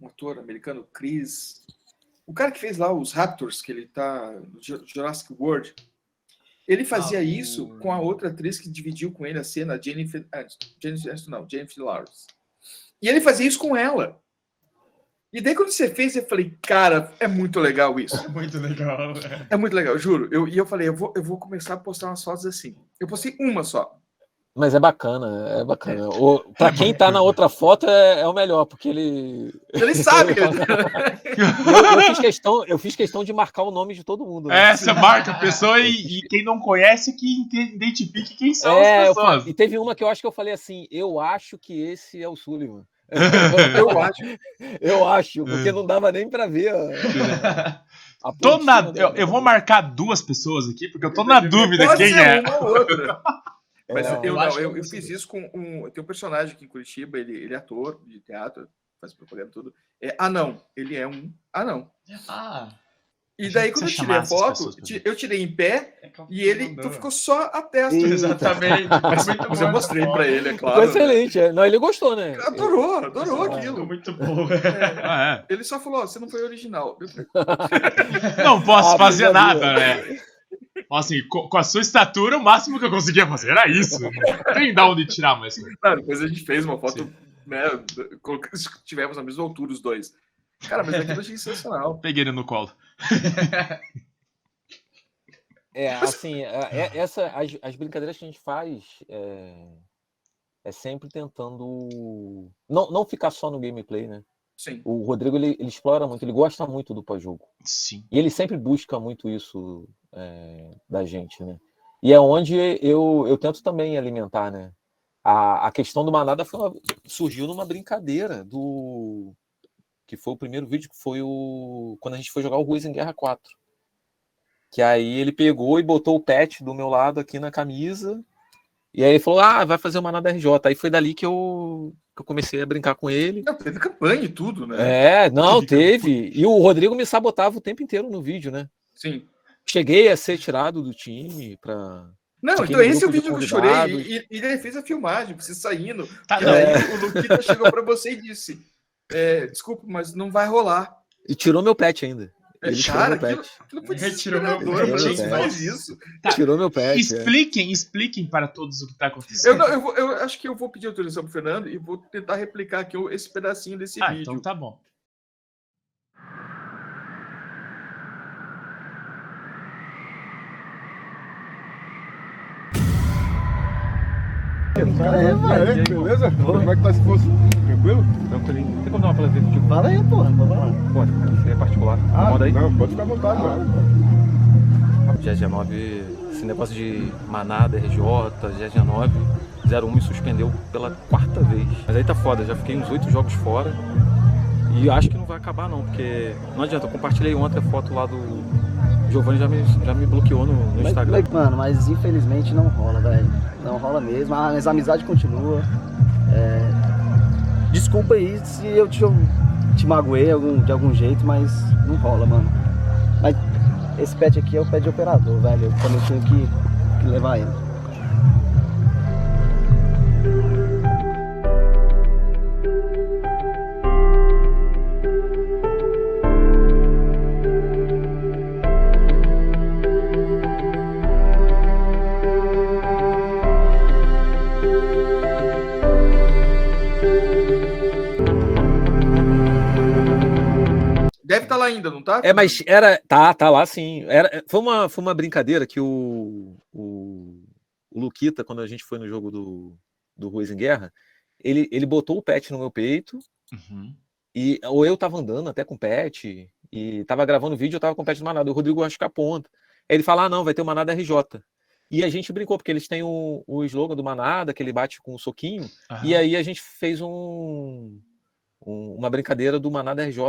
um ator americano, Chris, o cara que fez lá os Raptors, que ele tá Jurassic World, ele fazia Ah, isso com a outra atriz que dividiu com ele a cena, a Jennifer, ah, Jennifer não, Jennifer Lawrence. E ele fazia isso com ela. E daí quando você fez, eu falei, cara, é muito legal isso. É muito legal. É muito legal, juro. Eu, e eu falei, eu vou, eu vou começar a postar umas fotos assim. Eu postei uma só. Mas é bacana, é bacana. O, pra quem tá na outra foto é, é o melhor, porque ele. Ele sabe. Eu, eu fiz questão, eu fiz questão de marcar o nome de todo mundo. né? É, você marca a pessoa e, e quem não conhece que identifique quem são É, as eu pessoas. fa- e teve uma que eu acho que eu falei assim: eu acho que esse é o Sullivan. eu acho. Eu acho, porque não dava nem pra ver. A, a Tô na, eu, eu vou marcar duas pessoas aqui, porque eu tô na dúvida Pode quem é. uma ou outra. Mas É, eu, eu não, eu, eu fiz isso com um. Tem um personagem aqui em Curitiba, ele, ele é ator de teatro. faz propaganda tudo. É anão. Ele é um anão. Ah, E A daí, quando eu tirei a foto, pessoas eu tirei em pé é eu e ele tu ficou só a testa. Eita. Exatamente. Mas, Muito mas eu bom mostrei foto. ele, é claro. né? excelente. é. Não, ele gostou, né? Adorou, adorou Ficou aquilo. muito boa. Ah, Ele só falou, ó, você não foi original. É. Não posso Ah, fazer nada, né? Assim, co- com, a sua estatura, o máximo que eu conseguia fazer era isso. Não tem da onde tirar mais. coisa. Não, depois a gente fez uma foto, né? Tivemos na mesma altura os dois. Cara, mas aquilo eu achei sensacional. Peguei ele no colo. É, assim, é- essa, as, as brincadeiras que a gente faz é, é sempre tentando não, não ficar só no gameplay, né? Sim. O Rodrigo ele, ele explora muito, ele gosta muito do pós-jogo. Sim. E ele sempre busca muito isso é, da gente, né? E é onde eu, eu tento também alimentar, né? A, a questão do Manada uma- surgiu numa brincadeira do. Que foi o primeiro vídeo, que foi o. Quando a gente foi jogar o Ruiz em Guerra 4. Que aí ele pegou e botou o pet do meu lado aqui na camisa. E aí ele falou: Ah, vai fazer o Manada RJ. Aí foi dali que eu, que eu comecei a brincar com ele. Não, teve campanha e tudo, né? É, não, teve. E o Rodrigo me sabotava o tempo inteiro no vídeo, né? Sim. Cheguei a ser tirado do time pra. Não, então esse é o vídeo que eu chorei. E, e ele fez a filmagem, você saindo. Tá, não. aí o Luquita chegou pra você e disse: é, Desculpa, mas não vai rolar. E tirou meu pet ainda. Ele tirou Cara, meu aquilo, pet. aquilo foi Retirou meu pet. É. faz isso. Tá. Tirou meu pet. é. Expliquem, expliquem para todos o que tá acontecendo. Eu, não, eu, vou- eu acho que eu vou pedir autorização pro Fernando e vou tentar replicar aqui esse pedacinho desse Ah, vídeo. então tá bom. beleza? Como é que tá esse fosse? Tranquilo? Tranquilinho. Tem como dar uma palavra tipo, Fala aí, porra. Vai lá. pode, cara, isso aí é particular. Ah, Moda aí. não, pode ficar à vontade, mano. GG9, esse negócio de manada, RJ, GG9, 01 me suspendeu pela quarta vez. Mas aí tá foda, já fiquei uns oito jogos fora. E acho que não vai acabar não, porque não adianta, eu compartilhei ontem a foto lá do. Giovanni já me, já me bloqueou no, no Instagram. mas, mano, mas infelizmente não rola, velho. Não rola mesmo. Ah, Mas a amizade continua. É, Desculpa aí se eu te, te magoei algum- de algum jeito, mas não rola, mano. Mas esse pet aqui é o pet de operador, velho. Eu também tenho que, que levar ele. Estar lá ainda, não tá? É, mas era. Tá, tá lá sim. Era, foi, uma, foi uma brincadeira que o, o, o Luquita, quando a gente foi no jogo do, do Ruiz em Guerra, ele, ele botou o pet no meu peito, Uhum. e, ou eu tava andando até com o pet, e tava gravando vídeo, eu tava com o pet do Manada. O Rodrigo acho que aponta. Aí ele fala: ah, não, vai ter o Manada RJ. E a gente brincou, porque eles têm o, o slogan do Manada, que ele bate com o soquinho, e Aham. aí a gente fez um, um- uma brincadeira do Manada RJ,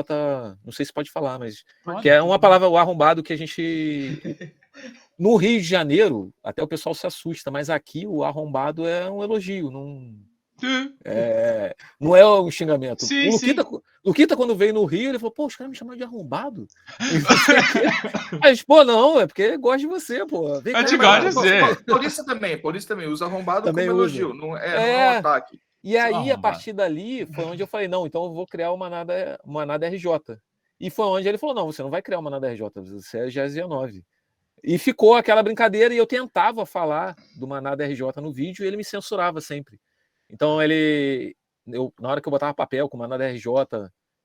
não sei se pode falar, mas Pode. que é uma palavra o arrombado que a gente no Rio de Janeiro até o pessoal se assusta, mas aqui o arrombado é um elogio, não é, não é um xingamento. Sim, o Luquita, Luquita, quando veio no Rio, ele falou: pô, os caras me chamaram de arrombado. Gente, pô, não, é porque gosta de você, pô. Vem Eu cá, te mano." gosto de você. Pa- pa- Paulista também, Paulista também. Usa arrombado Também como elogio. Não é, É. não é um ataque. E aí, a partir dali, foi onde eu falei, não, então eu vou criar uma nada, uma nada RJ. E foi onde ele falou, não, você não vai criar uma nada RJ, você é GZ 9. E ficou aquela brincadeira e eu tentava falar do Manada RJ no vídeo e ele me censurava sempre. Então ele, eu, na hora que eu botava papel com Manada RJ,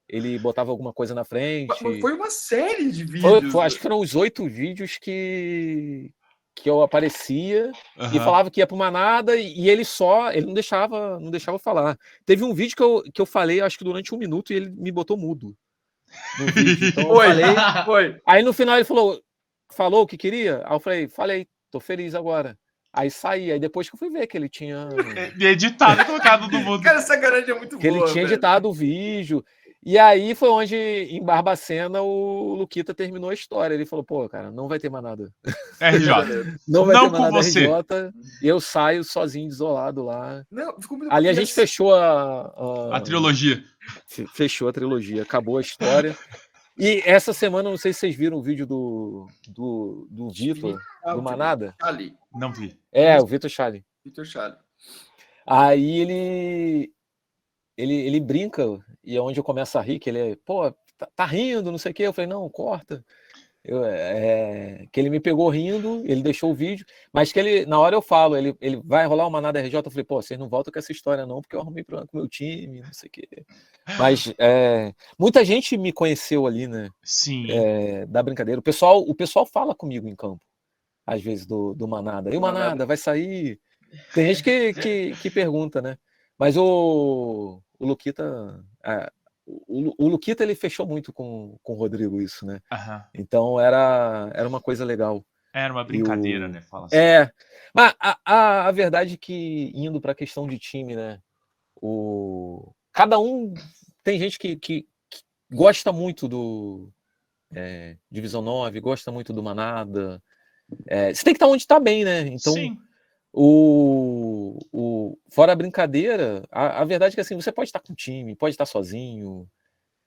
ele botava alguma coisa na frente. Foi uma série de vídeos. Foi- foi- acho que foram os oito vídeos que, que eu aparecia e Aham. falava que ia pro Manada e, e ele só, ele não deixava, não deixava falar. Teve um vídeo que eu, que eu falei, acho que durante um minuto, e ele me botou mudo. No vídeo. Então Foi, falei. foi. Aí no final ele falou, falou o que queria? Aí eu falei, falei, tô feliz agora. Aí saí, aí depois que eu fui ver que ele tinha. E editado e colocado no mundo. Cara, essa garante é muito que ele boa. tinha velho. editado o vídeo. E aí foi onde, em Barbacena, o Luquita terminou a história. Ele falou, pô, cara, não vai ter mais nada. RJ. Não vai Não ter mais nada você. RJ. Eu saio sozinho, isolado lá. Não, ficou muito Ali a gente fechou a, A trilogia. Fe- Fechou a trilogia, acabou a história. E essa semana, não sei se vocês viram o vídeo do, do, do Vitor, do Manada. Ali, Não vi. É, o Vitor Chale. Vitor Chale. Aí ele, ele ele brinca, e é onde eu começo a rir, que ele é, pô, tá, tá rindo, não sei o quê. Eu falei, não, corta. Eu, é, que ele me pegou rindo, ele deixou o vídeo, mas que ele, na hora eu falo, ele, ele vai rolar uma nada RJ, eu falei, pô, vocês não voltam com essa história não, porque eu arrumei problema com o meu time, não sei o quê. Mas é, muita gente me conheceu ali, né, Sim. é, da brincadeira. O pessoal, o pessoal fala comigo em campo, às vezes, do, do Manada. E o Manada. Vai sair? Tem gente que, que, que pergunta, né? Mas o, o Luquita, ah, o, o Luquita ele fechou muito com, com o Rodrigo isso, né? Aham. Então era, era uma coisa legal. Era uma brincadeira, o- né? Fala assim. É, mas a, a, a verdade é que indo para a questão de time, né? O, cada um tem gente que, que, que gosta muito do é, Divisão 9, gosta muito do Manada. É, você tem que estar onde está bem, né? Então, Sim. O, o, fora a brincadeira, a, a verdade é que assim, você pode estar com time, pode estar sozinho.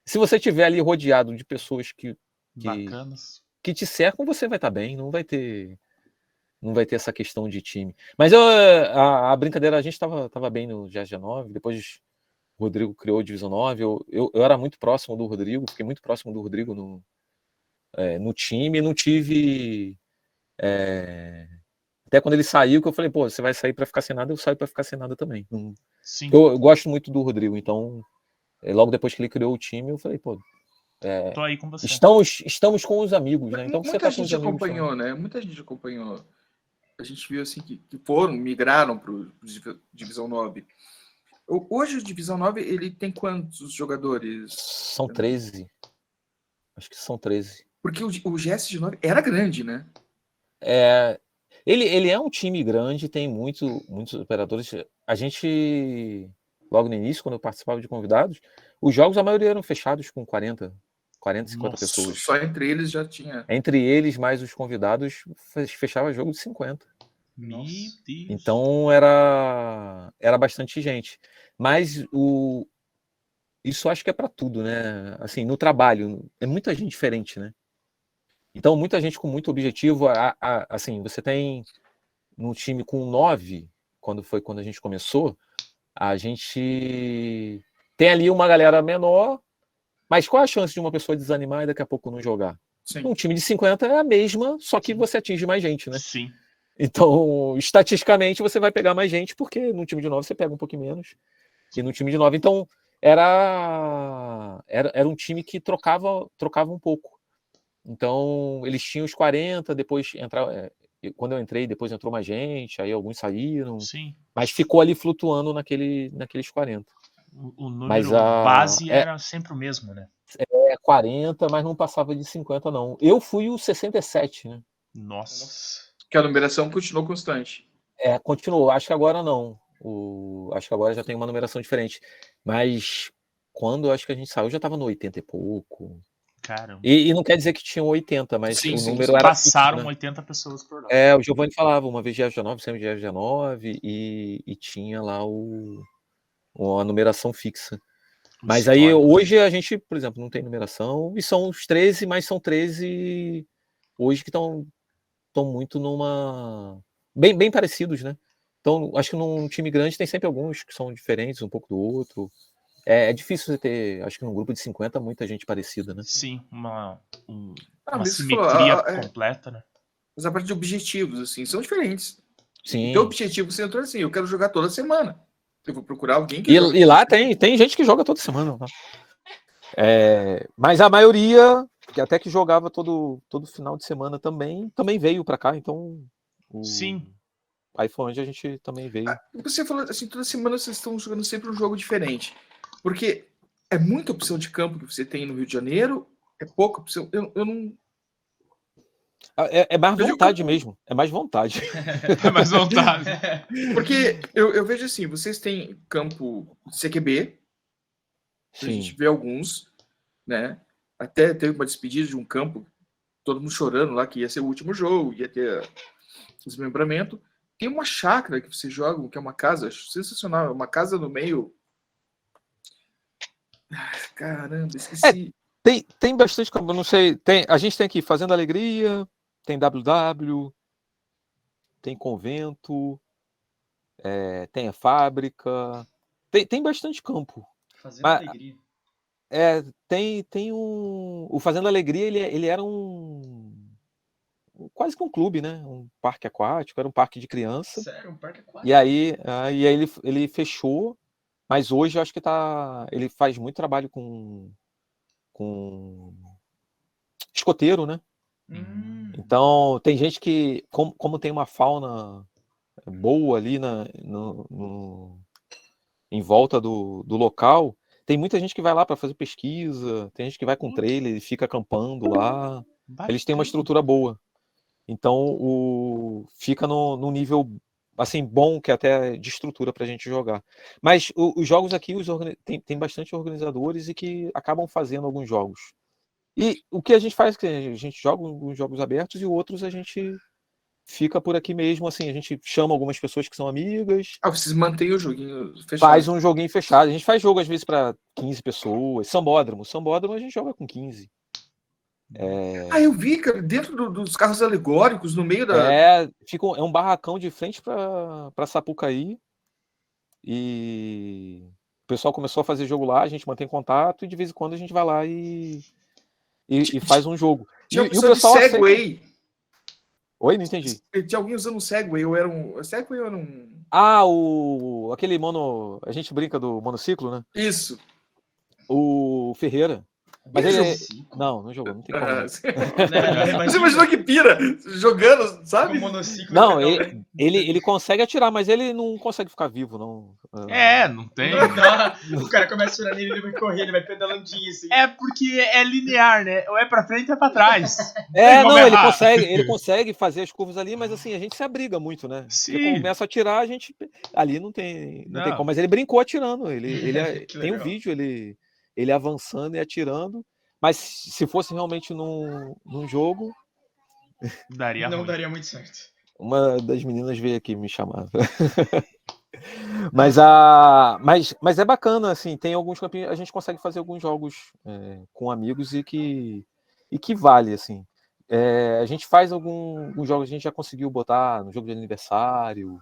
Se você estiver ali rodeado de pessoas que, que, Bacanas. que te cercam, você vai estar bem, não vai ter não vai ter essa questão de time. Mas eu, a, a brincadeira, a gente estava tava bem no GG9, depois o Rodrigo criou a Divisão 9, eu, eu, eu era muito próximo do Rodrigo, fiquei muito próximo do Rodrigo no, é, no time, não tive... é, até quando ele saiu, que eu falei, pô, você vai sair para ficar sem nada, eu saio para ficar sem nada também. Sim. eu, eu gosto muito do Rodrigo, então, é, logo depois que ele criou o time, eu falei, pô, é, Tô aí com você. estamos, estamos com os amigos, né? Então você Muita tá com os gente acompanhou, né? Muita gente acompanhou. A gente viu assim que, que foram, migraram para o Divisão 9. O- Hoje o Divisão 9 ele tem quantos jogadores? São 13. Acho que são 13. Porque o, o GS9 era grande, né? É, ele, ele é um time grande, tem muito, muitos operadores. A gente, logo no início, quando eu participava de convidados, os jogos, a maioria eram fechados com 40, 40, 50 Nossa. pessoas. Só entre eles já tinha. Entre eles, mais os convidados, fe- fechava jogo de 50. Meu Deus. Então era, era bastante gente. Mas o, isso acho que é para tudo, né? Assim, no trabalho, é muita gente diferente, né? Então, muita gente com muito objetivo. a- a- assim, você tem no time com nove, quando foi quando a gente começou, a gente tem ali uma galera menor, mas qual a chance de uma pessoa desanimar e daqui a pouco não jogar? Sim. Um time de 50 é a mesma, só que você atinge mais gente, né? Sim. Então, estatisticamente, você vai pegar mais gente, porque no time de 9 você pega um pouquinho menos. E no time de 9, então, era, era, era um time que trocava, trocava um pouco. Então, eles tinham os 40, depois entrava. é, eu- quando eu entrei, depois entrou mais gente, aí alguns saíram, Sim. mas ficou ali flutuando naquele, naqueles 40. O, o número Mas a- base é- era sempre o mesmo, né? É 40, mas não passava de 50, não. Eu fui o 67, né? Nossa. Que a numeração continuou constante. É, continuou. Acho que agora não. O... Acho que agora já tem uma numeração diferente. Mas quando eu acho que a gente saiu, já estava no 80 e pouco. Caramba. E, e não quer dizer que tinham 80, mas Sim, o sim, número era. Passaram fixo, né? 80 pessoas por lá. É, o Giovanni falava, uma vez GF19, sempre GF19, e, e tinha lá o, a numeração fixa. Mas aí História. hoje a gente, por exemplo, não tem numeração, e são os 13, mas são 13 hoje que estão muito numa. Bem, bem parecidos, né? Então, acho que num time grande tem sempre alguns que são diferentes um pouco do outro. É, é difícil você ter, acho que num grupo de 50, muita gente parecida, né? Sim, uma, um- Ah, uma simetria falou, ah, é. completa, né? Mas a parte de objetivos, assim, são diferentes. Sim. Teu objetivo você entrou assim, eu quero jogar toda semana. Eu vou procurar alguém que. E, e lá tem, tem gente que joga toda semana. tá? É, mas a maioria, que até que jogava todo, todo final de semana também, também veio para cá. Então, o- Sim. aí foi onde a gente também veio. Ah, Você falou assim, toda semana vocês estão jogando sempre um jogo diferente. Porque é muita opção de campo que você tem no Rio de Janeiro, é pouca opção. Eu, eu não. É, é mais Eu digo- vontade mesmo. É mais vontade. É mais vontade. Porque eu, eu vejo assim, vocês têm campo CQB, a gente Sim. vê alguns, né? Até teve uma despedida de um campo, todo mundo chorando lá que ia ser o último jogo, ia ter desmembramento. Tem uma chácara que vocês jogam, que é uma casa acho sensacional, é uma casa no meio. Caramba, esqueci. Tem, tem bastante campo, não sei. Tem, a gente tem aqui Fazenda Alegria, tem WW, tem Convento, é, tem a Fábrica. Tem, tem bastante campo. Fazendo Mas- alegria. É, tem, tem um. O Fazenda Alegria, ele, ele era um. Quase que um clube, né? Um parque aquático, era um parque de criança. Sério, um parque aquático. E aí, ah, e aí ele, ele fechou, mas hoje eu acho que tá. Ele faz muito trabalho com. com escoteiro, né? Hum, Então, tem gente que, como, como tem uma fauna boa ali na, no, no- em volta do, do local, tem muita gente que vai lá para fazer pesquisa, tem gente que vai com trailer e fica acampando lá. Eles têm uma estrutura boa. Então, o, fica no, no nível assim bom que até de estrutura para a gente jogar. Mas o- os jogos aqui os tem, tem bastante organizadores e que acabam fazendo alguns jogos. E o que a gente faz é que a gente joga alguns jogos abertos e outros a gente fica por aqui mesmo, assim, a gente chama algumas pessoas que são amigas, Ah, vocês mantêm o joguinho fechado. faz um joguinho fechado. A gente faz jogo às vezes para 15 pessoas. Sambódromo, Sambódromo a gente joga com 15. É, Ah, eu vi, cara, dentro do- dos carros alegóricos, no meio da. É, fica um, é um barracão de frente para Sapucaí. E o pessoal começou a fazer jogo lá, a gente mantém contato e de vez em quando a gente vai lá e, e, e faz um jogo. E, e o pessoal aceita- Segway. Oi, não entendi. Tinha alguém usando um Segway, ou era um. Segway ou era um. Ah, o aquele mono, a gente brinca do monociclo, né? Isso. O Ferreira. Mas Ele ele Monociclo. não, não jogou, não tem como. Ah, não. você Né, você imaginou que pira jogando, sabe? Não, pegar ele, ele, ele consegue atirar, mas ele não consegue ficar vivo, não. É, não tem. Não dá. O cara começa a atirar nele, ele vai correr, ele vai pedalandinho assim. É porque é linear, né? Ou é pra frente ou é pra trás. É, não, ele errar. consegue, ele consegue fazer as curvas ali, mas assim, a gente se abriga muito, né? Sim. começa a atirar, a gente. Ali não tem, não, tem Não. como. Mas ele brincou atirando. Ele, ele é- tem um vídeo, ele, ele avançando e atirando. Mas se fosse realmente num, num jogo, Daria não ruim. daria muito certo. uma das meninas veio aqui me chamar. mas, a, mas, mas é bacana, assim, tem alguns campinhos, a gente consegue fazer alguns jogos é, com amigos e que, e que vale, assim. É, a gente faz algum- alguns jogos, a gente já conseguiu botar no jogo de aniversário,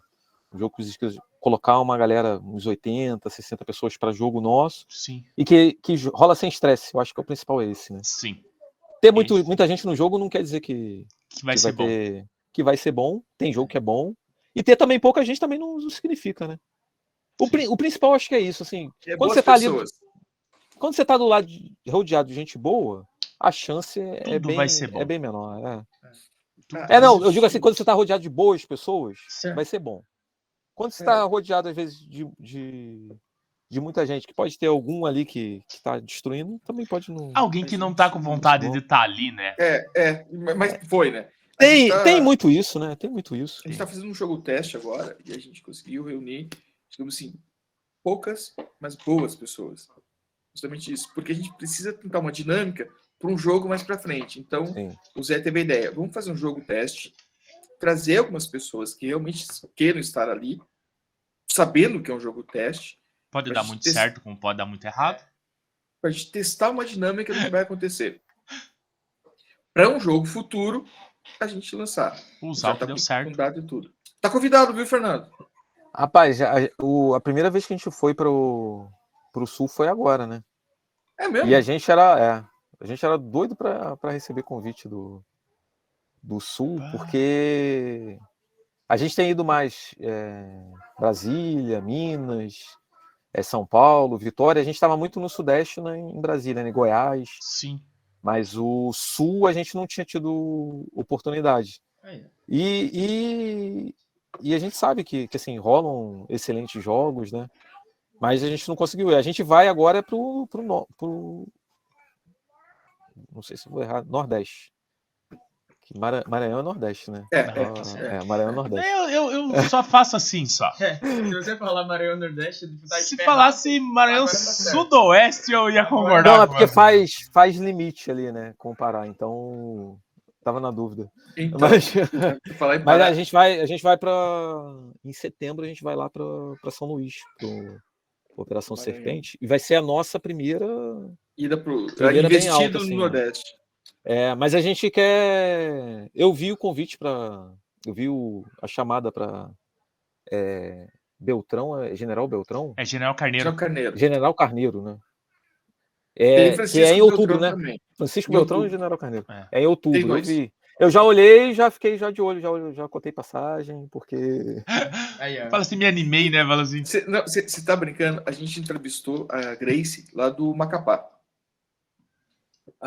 jogo com os inscritos, colocar uma galera, uns 80, 60 pessoas para jogo nosso, Sim, e que, que rola sem estresse, eu acho que o principal é esse, né? sim. Ter muito, muita gente no jogo não quer dizer que, Que vai que ser vai bom. ter que vai ser bom, tem jogo que é bom, e ter também pouca gente também não, não significa, né? O, pri- o principal acho que é isso, assim, É Quando você tá ali- pessoas. quando você tá do lado de, rodeado de gente boa, a chance é, é Tudo bem, vai ser bom. é bem menor. É. Ah, É, não, eu digo assim, quando você tá rodeado de boas pessoas, Certo. vai ser bom. Quando você É. tá rodeado, às vezes, de, de, de muita gente, que pode ter algum ali que, que tá destruindo, também pode não. Alguém que não tá com vontade de estar ali, né? É, é, mas foi, né? A Tem, tá- tem muito isso, né? Tem muito isso. A gente está fazendo um jogo teste agora e a gente conseguiu reunir, digamos assim, poucas, mas boas pessoas. Justamente isso, porque a gente precisa tentar uma dinâmica para um jogo mais para frente. Então, Sim. o Zé teve a ideia: vamos fazer um jogo teste, trazer algumas pessoas que realmente queiram estar ali, sabendo que é um jogo teste, Pode dar muito ter- certo, como pode dar muito errado. para a gente testar uma dinâmica do que vai acontecer. Para um jogo futuro, a gente lançar. Usar o que tá deu certo. dado e tudo. Tá convidado, viu, Fernando? Rapaz, a, o- a primeira vez que a gente foi pro, pro sul foi agora, né? É mesmo? E a gente era, é, a gente era doido para receber convite do, do sul, Ah. porque a gente tem ido mais é, Brasília, Minas, é, São Paulo, Vitória. A gente estava muito no Sudeste, né, em Brasília, né, em Goiás, Sim. mas o Sul a gente não tinha tido oportunidade. Aí, E, e, e a gente sabe que, que assim, rolam excelentes jogos, né? Mas a gente não conseguiu. A gente vai agora no- pro não sei se vou errar, Nordeste. Mara- Maranhão é Nordeste, né? É, Ah, tá certo. é, Maranhão é Nordeste. Eu, eu, eu só faço assim, só. É, se você falar Maranhão Nordeste, tá Se falasse Maranhão tá. Sudoeste, eu ia concordar. Não, é porque faz, faz limite ali, né? Com o Pará. Então, tava na dúvida. Então, Mas, mas a gente vai, a gente vai para em setembro a gente vai lá para São Luís, pro, Operação Maranhão. Serpente, e vai ser a nossa primeira. Ida pro Primeira bem investido alta, no assim, né? É, mas a gente quer. Eu vi o convite para. Eu vi o- a chamada para Beltrão, é General Beltrão? É General Carneiro. Tiago Carneiro. General Carneiro, né? É, que é em outubro, Beltrão né? também. Francisco Em Beltrão e outubro. General Carneiro. É. É em outubro, eu vi. Eu já olhei, já fiquei já de olho, já, já cotei passagem, porque. Aí. Fala assim, me animei, né? Fala assim. Você tá brincando? A gente entrevistou a Grace lá do Macapá.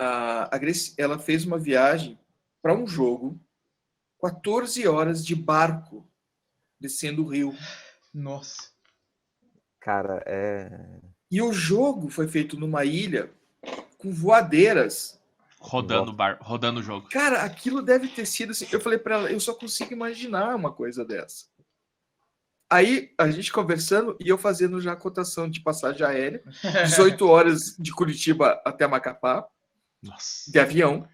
A, a Grace, ela fez uma viagem para um jogo, 14 horas de barco, descendo o rio. Nossa. Cara, é. E o jogo foi feito numa ilha com voadeiras. Rodando o bar, rodando o jogo. Cara, aquilo deve ter sido assim. Eu falei para ela, eu só consigo imaginar uma coisa dessa. Aí a gente conversando e eu fazendo já a cotação de passagem aérea, 18 horas de Curitiba até Macapá, Nossa. de avião,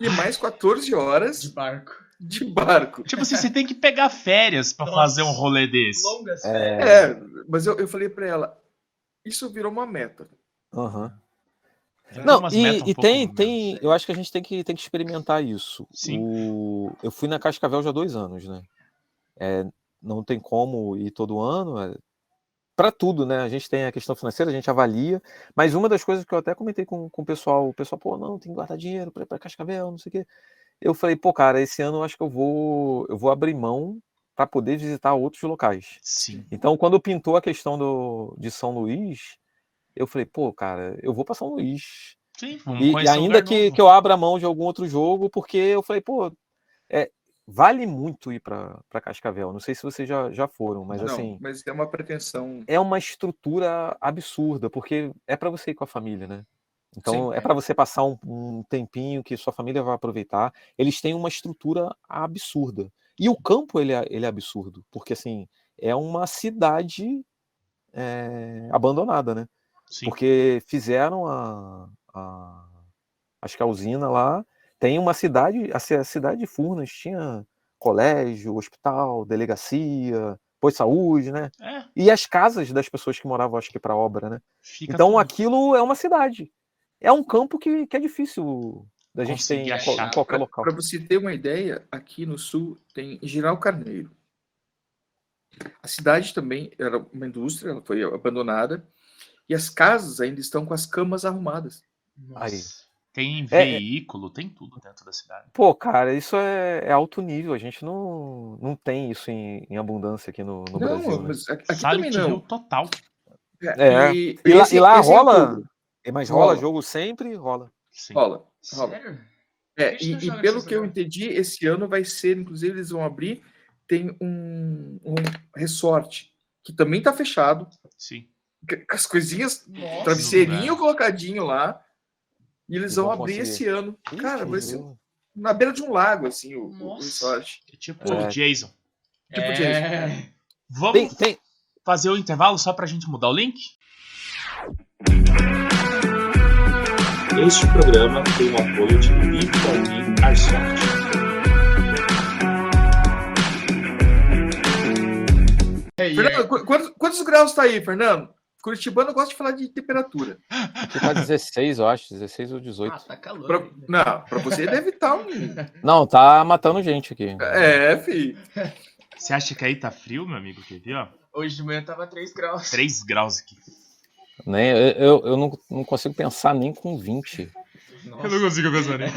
e mais 14 horas De barco. de barco. Tipo assim, você tem que pegar férias pra Nossa. fazer um rolê desse. Longas É. É, mas eu, eu falei para ela, isso virou uma meta. Aham. Tem Não, e, um e tem, menos. tem. Eu acho que a gente tem que, tem que experimentar isso. Sim. O- eu fui na Cascavel já há dois anos, né? É, não tem como ir todo ano. Para tudo, né? A gente tem a questão financeira, a gente avalia. Mas uma das coisas que eu até comentei com, com o pessoal, o pessoal, pô, não, tem que guardar dinheiro para ir para Cascavel, não sei o quê. Eu falei, pô, cara, esse ano eu acho que eu vou, eu vou abrir mão para poder visitar outros locais. Sim. Então, quando pintou a questão do, de São Luís, eu falei, pô, cara, eu vou para São Luís. Sim, vamos E, e ainda que, novo. que eu abra mão de algum outro jogo, porque eu falei, pô, é, vale muito ir para Cascavel. Não sei se vocês já, já foram, mas Não, assim, mas é uma pretensão. é uma estrutura absurda, porque é para você ir com a família, né? Então, Sim. é para você passar um, um tempinho que sua família vai aproveitar. Eles têm uma estrutura absurda. E o campo, ele é, ele é absurdo, porque assim, é uma cidade é, abandonada, né? Sim. Porque fizeram a, a- acho que a usina lá tem uma cidade, a ci- a cidade de Furnas tinha colégio, hospital, delegacia, posto de saúde, né? É, E as casas das pessoas que moravam, acho que para obra, né? fica Então tudo. aquilo é uma cidade. É um campo que, que é difícil da gente ter em, em qualquer local. Para você ter uma ideia, aqui no sul tem Geral Carneiro. A cidade também era uma indústria, ela foi abandonada. E as casas ainda estão com as camas arrumadas. Aí. Tem É, é. veículo, tem tudo dentro da cidade. Pô, cara, isso é, é alto nível. A gente não, não tem isso em, em abundância aqui no, no não, Brasil. né? mas aqui, também não. total. É. E, E lá, esse- e lá esse é rola. tudo. Mas rola Rola. jogo sempre? Rola. Sim. Rola. rola. Sério? É, e, e pelo que eu agora. entendi, esse ano vai ser, inclusive, eles vão abrir, tem um, um resort que também está fechado, Sim. as coisinhas, Nossa. travesseirinho lugar. colocadinho lá, e eles vão vão abrir conseguir. esse ano. Cara, vai ser na beira de um lago, assim, o, o Nossa. resort. É tipo É. o Jason. Tipo é... Vamos Tem, tem, fazer o intervalo só pra gente mudar o link? Este programa tem o apoio de B4B Airsoft. Fernando, qu- quantos, quantos graus tá aí, Fernando? Curitibano gosta de falar de temperatura. aqui tá 16, eu acho, 16 ou 18. Ah, tá calor. Pra- ainda. não, para você deve estar um. Não, tá matando gente aqui. É, filho. Você acha que aí tá frio, meu amigo? Quer ver, ó? Hoje de manhã tava 3 graus. 3 graus aqui. Nem, eu eu, eu não, não consigo pensar nem com 20. Nossa. consigo pensar nem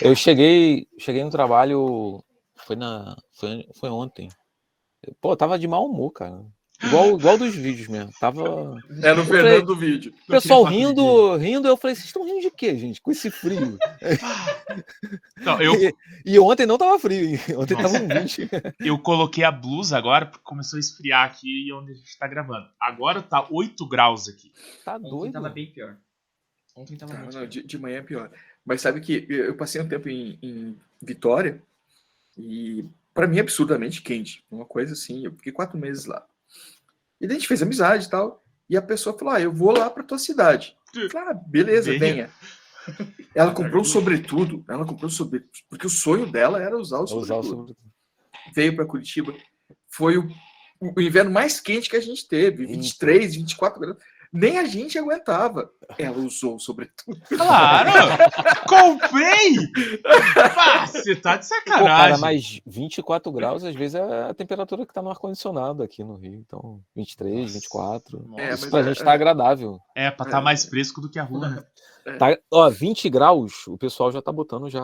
Eu cheguei, cheguei no trabalho, foi na, foi, foi ontem. Pô, tava de mau humor, cara. Igual, igual dos vídeos mesmo. Tava. É no Fernando do vídeo. O pessoal rindo, rindo, eu falei, vocês estão rindo de quê, gente? Com esse frio. Não, eu, E, e ontem não tava frio, hein? Ontem Nossa. tava um 20. eu coloquei a blusa agora porque começou a esfriar aqui onde a gente tá gravando. Agora tá 8 graus aqui. Tá Ontem doido. tava bem pior. Ontem tava Não, muito não, pior. de, de manhã é pior. Mas sabe que eu eu passei um tempo em, em Vitória e para mim é absurdamente quente. Uma coisa assim, eu fiquei quatro meses lá. E daí a gente fez amizade e tal. E a pessoa falou: Ah, eu vou lá para tua cidade. Falei, ah, beleza, Venha. venha. Ela comprou um sobretudo. Ela comprou um sobretudo. Porque o sonho dela era usar o Vou usar o sobretudo. sobre- Veio para Curitiba. Foi o o inverno mais quente que a gente teve, 23, 24 graus. Nem a gente aguentava. Ela usou, sobretudo. Claro! Comprei! Pá, você tá de Pô, sacanagem. cara, mas 24 graus às vezes é a temperatura que tá no ar-condicionado aqui no Rio. Então, 23, 24. É, Isso pra é- gente tá agradável. É, pra tá mais fresco do que a rua, né? Tá, ó, 20 graus, o pessoal já tá botando já,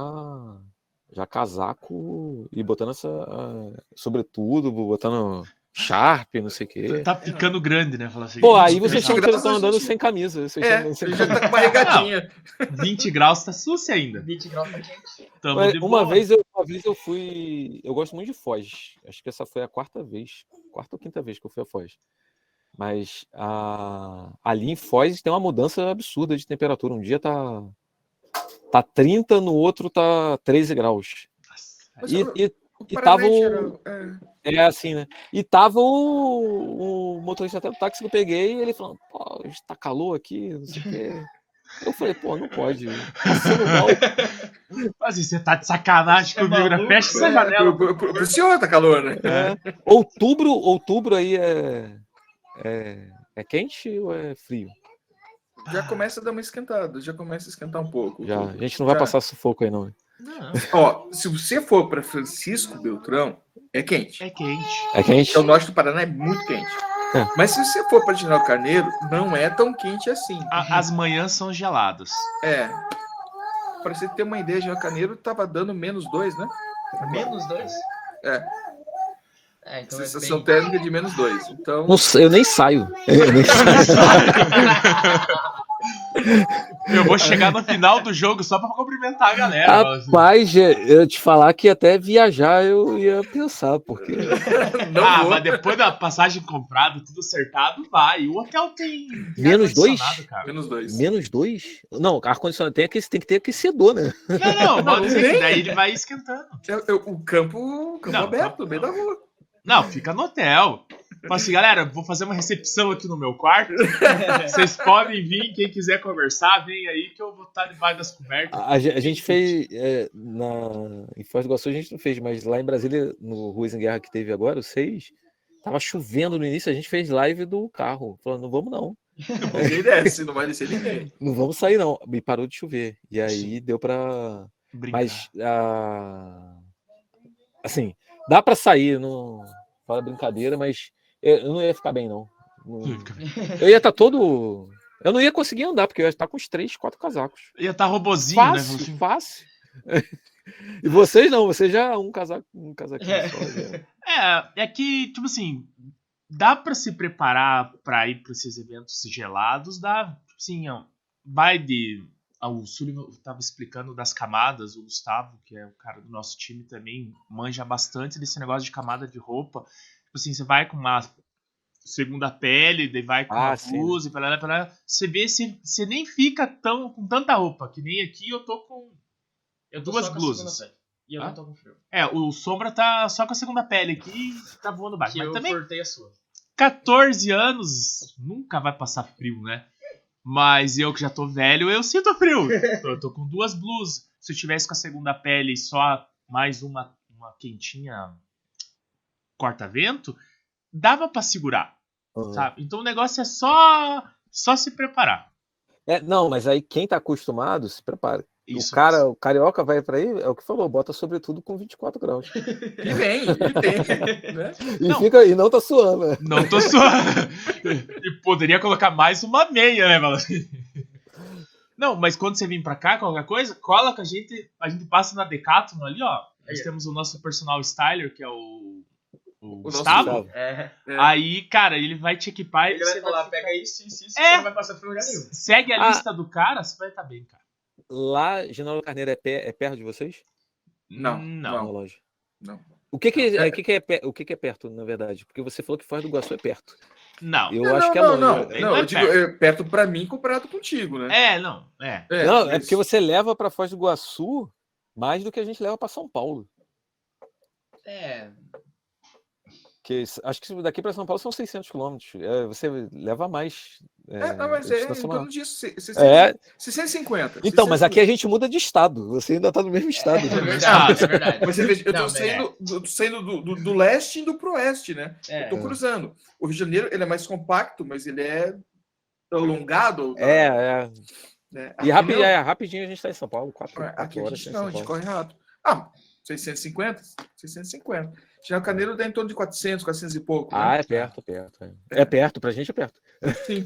já casaco e botando essa. ah, sobretudo, botando Sharp, não sei o quê. Tá ficando grande, né? Fala assim, Pô, aí 20 vocês estão andando sem camisa. Vocês É, estão sem ele já camisa. tá com uma regadinha. 20 graus tá sucia ainda. 20 graus tá quente. Tamo Mas uma vez, eu, uma vez eu fui. Eu gosto muito de Foz. Acho que essa foi a quarta vez. Quarta ou quinta vez que eu fui a Foz. Mas a, ali em Foz tem uma mudança absurda de temperatura. Um dia tá, tá 30, no outro tá 13 graus. Mas E, o- e, e Paraná tava o- é. é assim, né? E tava o, o motorista até do táxi que eu peguei, e ele falando, pô, tá calor aqui, não sei o quê. Eu falei, pô, não pode. Mal. Mas você tá de sacanagem Você é comigo, né? maluco, Fecha essa É, janela. pro, pro, pro senhor tá calor, né? É. Outubro, outubro aí é, é, é quente ou é frio? Já começa a dar uma esquentada, já começa a esquentar um pouco. Já. A gente não vai Já. passar sufoco aí, não. Não, Ó, se você for para Francisco Beltrão, é quente. é quente. É quente? Porque o norte do Paraná é muito quente. É. Mas se você for para General Carneiro, não é tão quente assim. A- as manhãs são geladas. É. Para você ter uma ideia, General Carneiro tava dando menos dois, né? Menos dois? É. É, então é Sensação bem... térmica de menos dois. Então, Não sei, eu nem saio. Eu nem saio. Eu vou chegar no final do jogo só pra cumprimentar a galera. fala assim. Rapaz, eu te falar que até viajar eu ia pensar, porque. não ah, vou. mas depois da passagem comprada, tudo acertado, vai. O hotel tem. Menos dois? cara. Menos dois. Menos dois? Não, ar-condicionado tem, tem que ter aquecedor, né? Não, não, pode Não ser que daí ele vai esquentando. O campo, o campo Não, aberto, no meio da rua. Não, fica no hotel. Fala assim, galera, vou fazer uma recepção aqui no meu quarto. Vocês podem vir, quem quiser conversar, vem aí que eu vou estar debaixo das cobertas. A, a gen- a gente fez é, na, em Foz do Iguaçu, a gente não fez, mas lá em Brasília, no Ruas em Guerra que teve agora, o 6, tava chovendo no início, a gente fez live do carro, falando, não vamos não, Ninguém desce, não vai descer ninguém. não vamos sair não. E parou de chover. E aí deu pra. Brincar. Mas, ah, assim, dá pra sair, não fala brincadeira, mas eu não ia ficar bem, não. Eu ia estar todo. Eu não ia conseguir andar, porque eu ia estar com os três, quatro casacos. Ia estar robozinho, né? Fácil, Assim, fácil. E vocês não, vocês já um casaco, um casaquinho É. só. já. É, é que, tipo assim, dá pra se preparar pra ir pra esses eventos gelados, dá, tipo assim, vai de. ah, O Sullivan tava explicando das camadas, o Gustavo, que é o cara do nosso time também, manja bastante desse negócio de camada de roupa. Tipo assim, você vai com uma segunda pele, daí vai com Ah, uma sim. blusa, e pra lá, pra lá, você vê, se você nem fica tão com tanta roupa, que nem aqui eu tô com Eu tô duas blusas. E eu Ah? não tô com frio. É, o Sombra tá só com a segunda pele aqui e tá voando baixo. Que Mas eu também cortei a sua. 14 anos, nunca vai passar frio, né? Mas eu que já tô velho, eu sinto frio. Eu tô com duas blusas. Se eu tivesse com a segunda pele e só mais uma, uma quentinha corta-vento, dava pra segurar, Uhum. sabe? Então o negócio é só só se preparar. É, não, mas aí quem tá acostumado, se prepara. Isso o cara, o carioca vai pra aí, é o que falou, bota sobretudo com 24 graus. E vem, e tem. Né? E Não. fica e não tá suando. né? Não tô suando. e poderia colocar mais uma meia, né? Não, mas quando você vir pra cá, qualquer coisa, cola com a gente. A gente passa na Decathlon ali, ó. Nós Aí. temos o nosso personal styler, que é o, o Gustavo. Gustavo. É. É. Aí, cara, ele vai te equipar e Ele você vai falar, vai pega isso, isso, isso, É. você não vai passar em lugar nenhum. segue a Ah. lista do cara, você vai estar bem, cara. Lá, General Carneiro é, pé- é perto de vocês? Não, não. Na loja. Não. O que que É. é, o que que é, o que que é perto, na verdade? Porque você falou que Foz do Iguaçu é perto. Não. Eu Não, acho não, que é não, longe. não, não, Não é eu digo é, perto pra mim comparado contigo, né? É, não. É. não, é mas- porque você leva pra Foz do Iguaçu mais do que a gente leva pra São Paulo. É. S- acho que daqui para São Paulo são 600 quilômetros. É, você leva mais. É, não, mas é em torno disso. se- se- É, 650. então, mas aqui a 650. gente muda de estado. Você ainda tá no mesmo estado. É verdade, é verdade. Mas você veja, eu tô Não, saindo, do, saindo do, do, do leste indo pro oeste, né? É. Eu tô cruzando. O Rio de Janeiro, ele é mais compacto, mas ele é alongado. É, é. né? E Aqui rapi- não. é, rapidinho a gente tá em São Paulo, 4, É, Aqui a horas. gente tá não, a gente corre rápido. Ah, 650? 650. Tirar Caneiro dá em torno de 400, 400 e pouco. né? Ah, é perto, perto. É, é perto, pra gente é perto.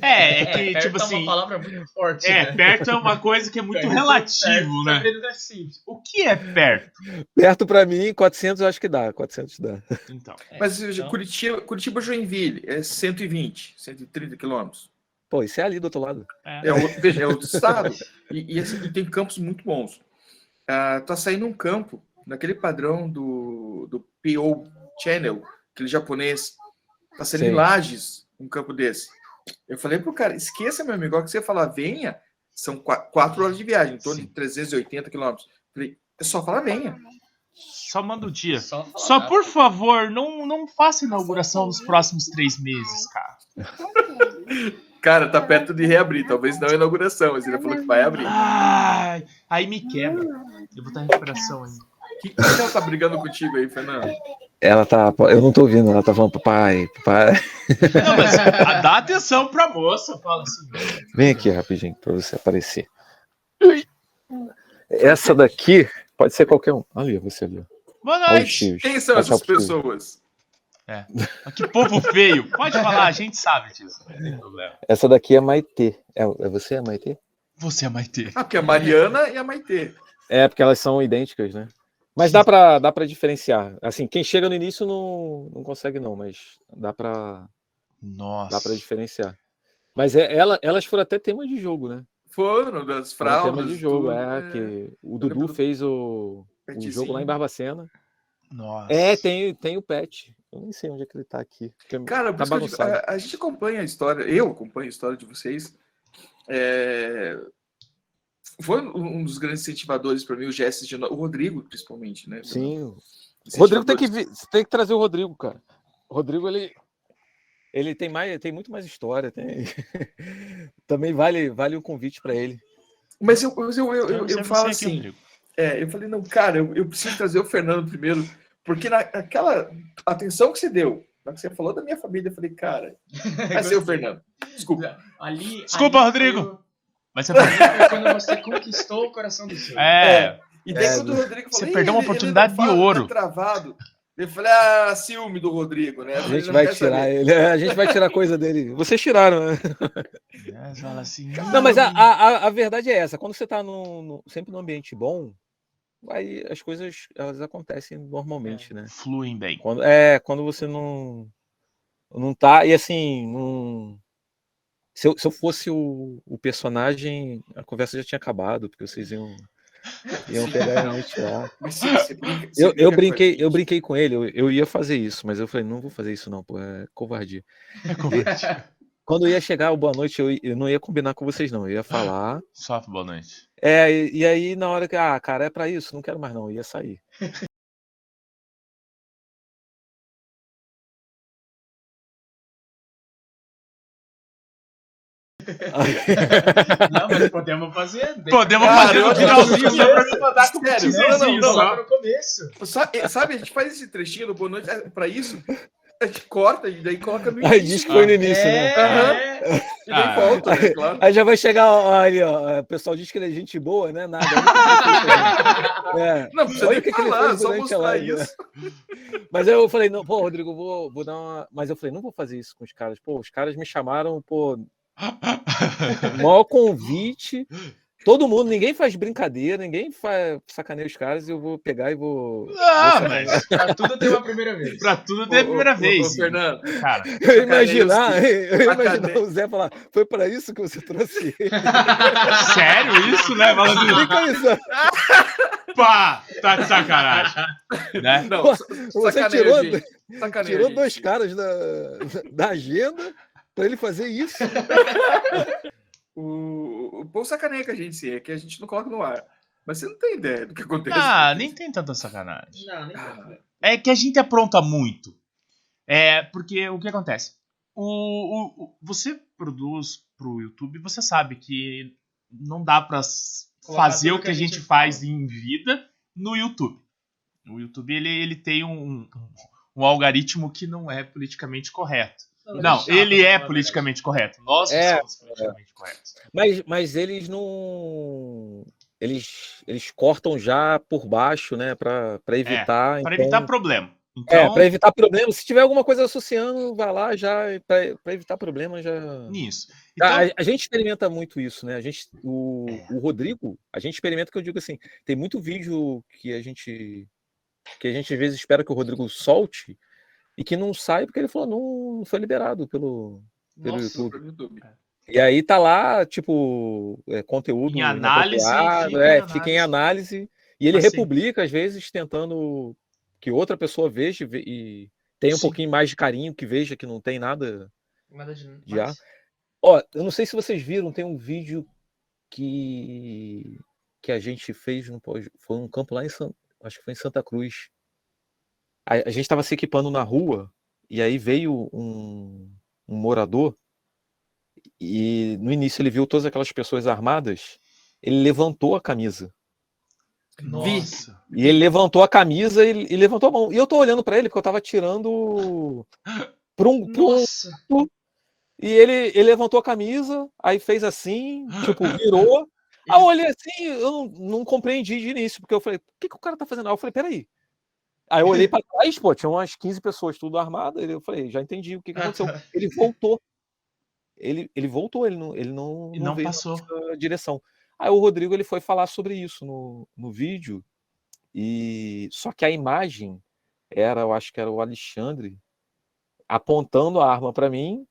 É, é que, tipo é assim. uma palavra muito forte. É, né? perto é uma coisa que é muito Perto, relativo, perto, né? É. O que é perto? Perto pra mim, 400 eu acho que dá. 400 dá. Então. É, Mas veja, então- Curitiba, Curitiba Joinville é 120, 130 quilômetros. Pô, isso é ali do outro lado. É. É outro, é outro estado. E, e, assim, e tem campos muito bons. Ah, tá saindo um campo, naquele padrão do, do PO Channel, aquele japonês. Tá saindo em Sim. Lages um campo desse. Eu falei pro cara, esqueça, meu amigo, hora que você falar venha, são qua- quatro horas de viagem, em torno de 380 quilômetros. Falei, é só falar venha. Só manda o dia. Só, Só por favor, não, não faça inauguração nos próximos três meses, cara. Cara, tá perto de reabrir, talvez não a inauguração, mas ele falou que vai abrir. Ai, aí me quebra. Eu vou estar em recuperação ainda. Que, que ela tá brigando contigo aí, Fernando? Ela tá. Eu não tô ouvindo, ela tá falando, papai, papai. Não, mas a- dá atenção pra moça, fala assim. Vem aqui rapidinho pra você aparecer. Essa daqui pode ser qualquer um. Ali, você ali. Boa noite. Quem são essas pessoas? Que povo feio. Pode falar, a gente sabe disso. Não tem problema. Essa daqui é Maitê. É, é você, a Maitê? Você é Maitê. Ah, porque a Mariana e a Maitê. É, porque elas são idênticas, né? Mas dá pra, dá pra diferenciar. Assim, quem chega no início não, não consegue, não, mas dá pra, Nossa. dá pra diferenciar. Mas é, ela, elas foram até tema de jogo, né? Foram das fraldas. tema de jogo, tudo, é, né? que o Dudu fez o, o jogo lá em Barbacena. Nossa. É, tem, tem o Pet. Eu nem sei onde é que ele tá aqui. Cara, tá a, a gente acompanha a história, eu acompanho a história de vocês. É, Foi um dos grandes incentivadores para mim, o Jesse, de... o Rodrigo, principalmente, né? Sim. Rodrigo tem que, vir- você tem que trazer o Rodrigo, cara. O Rodrigo, ele, ele tem, mais, tem muito mais história. Tem... Também vale, vale o convite para ele. Mas eu, mas eu, eu, eu, eu falo aqui, assim, é, eu falei, não, cara, eu, eu preciso trazer o Fernando primeiro, porque naquela atenção que você deu, na que você falou da minha família, eu falei, cara, vai ser o Fernando. Desculpa. Ali, Desculpa, ali Rodrigo. Foi, Mas você quando você conquistou o coração do seu. É. E daí É, quando o Rodrigo falou, você "Ih, perdeu uma ele- ele oportunidade de fala, ouro." Tá travado. Eu falei, ah, ciúme do Rodrigo, né? A gente vai tirar ele. A gente vai tirar coisa dele. Vocês tiraram, né? É, fala assim. Não, mas a, a, a- verdade é essa. Quando você tá no, no- sempre num ambiente bom, aí as coisas elas acontecem normalmente, né? Fluem bem. Quando, é, quando você não não tá e assim, não se eu, se eu fosse o, o personagem, a conversa já tinha acabado, porque vocês iam iam pegar e brinca- você Eu, eu brinquei, eu brinquei com ele, eu, eu ia fazer isso, mas eu falei, não vou fazer isso não, pô, é covardia. É covarde. Quando ia chegar o boa noite, eu, eu não ia combinar com vocês não, eu ia falar. Só boa noite. É, e, e aí na hora que, ah, cara, é pra isso, não quero mais não, eu ia sair. Não, mas podemos fazer. Podemos Cara, fazer no finalzinho só pra me mandar com o Sério, não, não, não, só. Só no começo. Sabe, sabe, a gente faz esse trechinho do Boa Noite é, pra isso, a gente corta e daí coloca no Aí início. diz que foi no início, né? É, E daí Ah. volta, né? Claro. Aí já vai chegar ó, ali, ó. O pessoal diz que ele é gente boa, né? Nada. olha o que ele fez, né? É. Não precisa Olha nem o que, que ele falar, fez só mostrar live. né? isso. Mas aí eu falei, não, pô, Rodrigo, vou, vou dar uma. Mas eu falei, não vou fazer isso com os caras. Pô, os caras me chamaram, pô, maior convite. Todo mundo, ninguém faz brincadeira, ninguém faz sacaneia os caras, eu vou pegar e vou. Ah, vou mas pra tudo tem uma primeira vez. pra tudo tem a primeira Ô, ô, vez. Ô, Fernando, Cara, Eu imaginar, eu imaginar o Zé falar, foi para isso que você trouxe ele. sério isso, né? Fica isso. pá, tá de sacanagem. Né? não, Você sacaneia, tirou, tirou gente. dois caras da, da agenda para ele fazer isso. O, o povo sacaneia com a gente, sim, é que a gente não coloca no ar. Mas você não tem ideia do que acontece. Ah, nem tem tanta sacanagem. Não, nem Ah, É que a gente apronta muito. É, porque o que acontece? O, o- o- você produz pro YouTube, você sabe que não dá Colocar fazer o que a gente faz fala. em vida no YouTube. O YouTube ele, ele tem um, um, um algoritmo que não é politicamente correto. Não, chato, ele é a politicamente correto. Nós não É, somos politicamente corretos. Mas, mas eles não. Eles, eles cortam já por baixo, né? Pra, pra evitar. Para então- evitar problema. É, Então, pra evitar problema. Se tiver alguma coisa associando, vai lá já. Pra evitar problema já. nisso. A- Então, a, gente experimenta muito isso, né? A gente, o, É. o Rodrigo, a gente experimenta que eu digo assim, tem muito vídeo que a gente que a gente às vezes espera que o Rodrigo solte e que não sai porque ele falou não, foi liberado pelo pelo Nossa, YouTube. YouTube. E aí tá lá, tipo, é, conteúdo Em análise, fica é, em fica em análise. análise e ele Assim. republica às vezes tentando que outra pessoa veja e e tenha um Sim. pouquinho mais de carinho, que veja que não tem nada Nada de Já? mais. Ó, eu não sei se vocês viram, tem um vídeo que que a gente fez no foi um campo lá em San, acho que foi em Santa Cruz. A, a gente estava se equipando na rua e aí veio um, um morador e no início ele viu todas aquelas pessoas armadas, ele levantou a camisa. nossa. E ele levantou a camisa e, e levantou a mão. E eu tô olhando para ele porque eu tava tirando para um, um. E ele, ele levantou a camisa, aí fez assim, tipo, virou. Aí eu olhei assim, eu não, não compreendi de início, porque eu falei, o que, que o cara tá fazendo? Aí eu falei, peraí. Aí eu olhei pra trás, pô, tinha umas 15 pessoas tudo armadas, eu falei, já entendi o que, que aconteceu. Ele voltou. Ele, ele voltou, ele não, ele não, E não veio passou. direção. Aí o Rodrigo ele foi falar sobre isso no, no vídeo, e só que a imagem era, eu acho que era o Alexandre apontando a arma para mim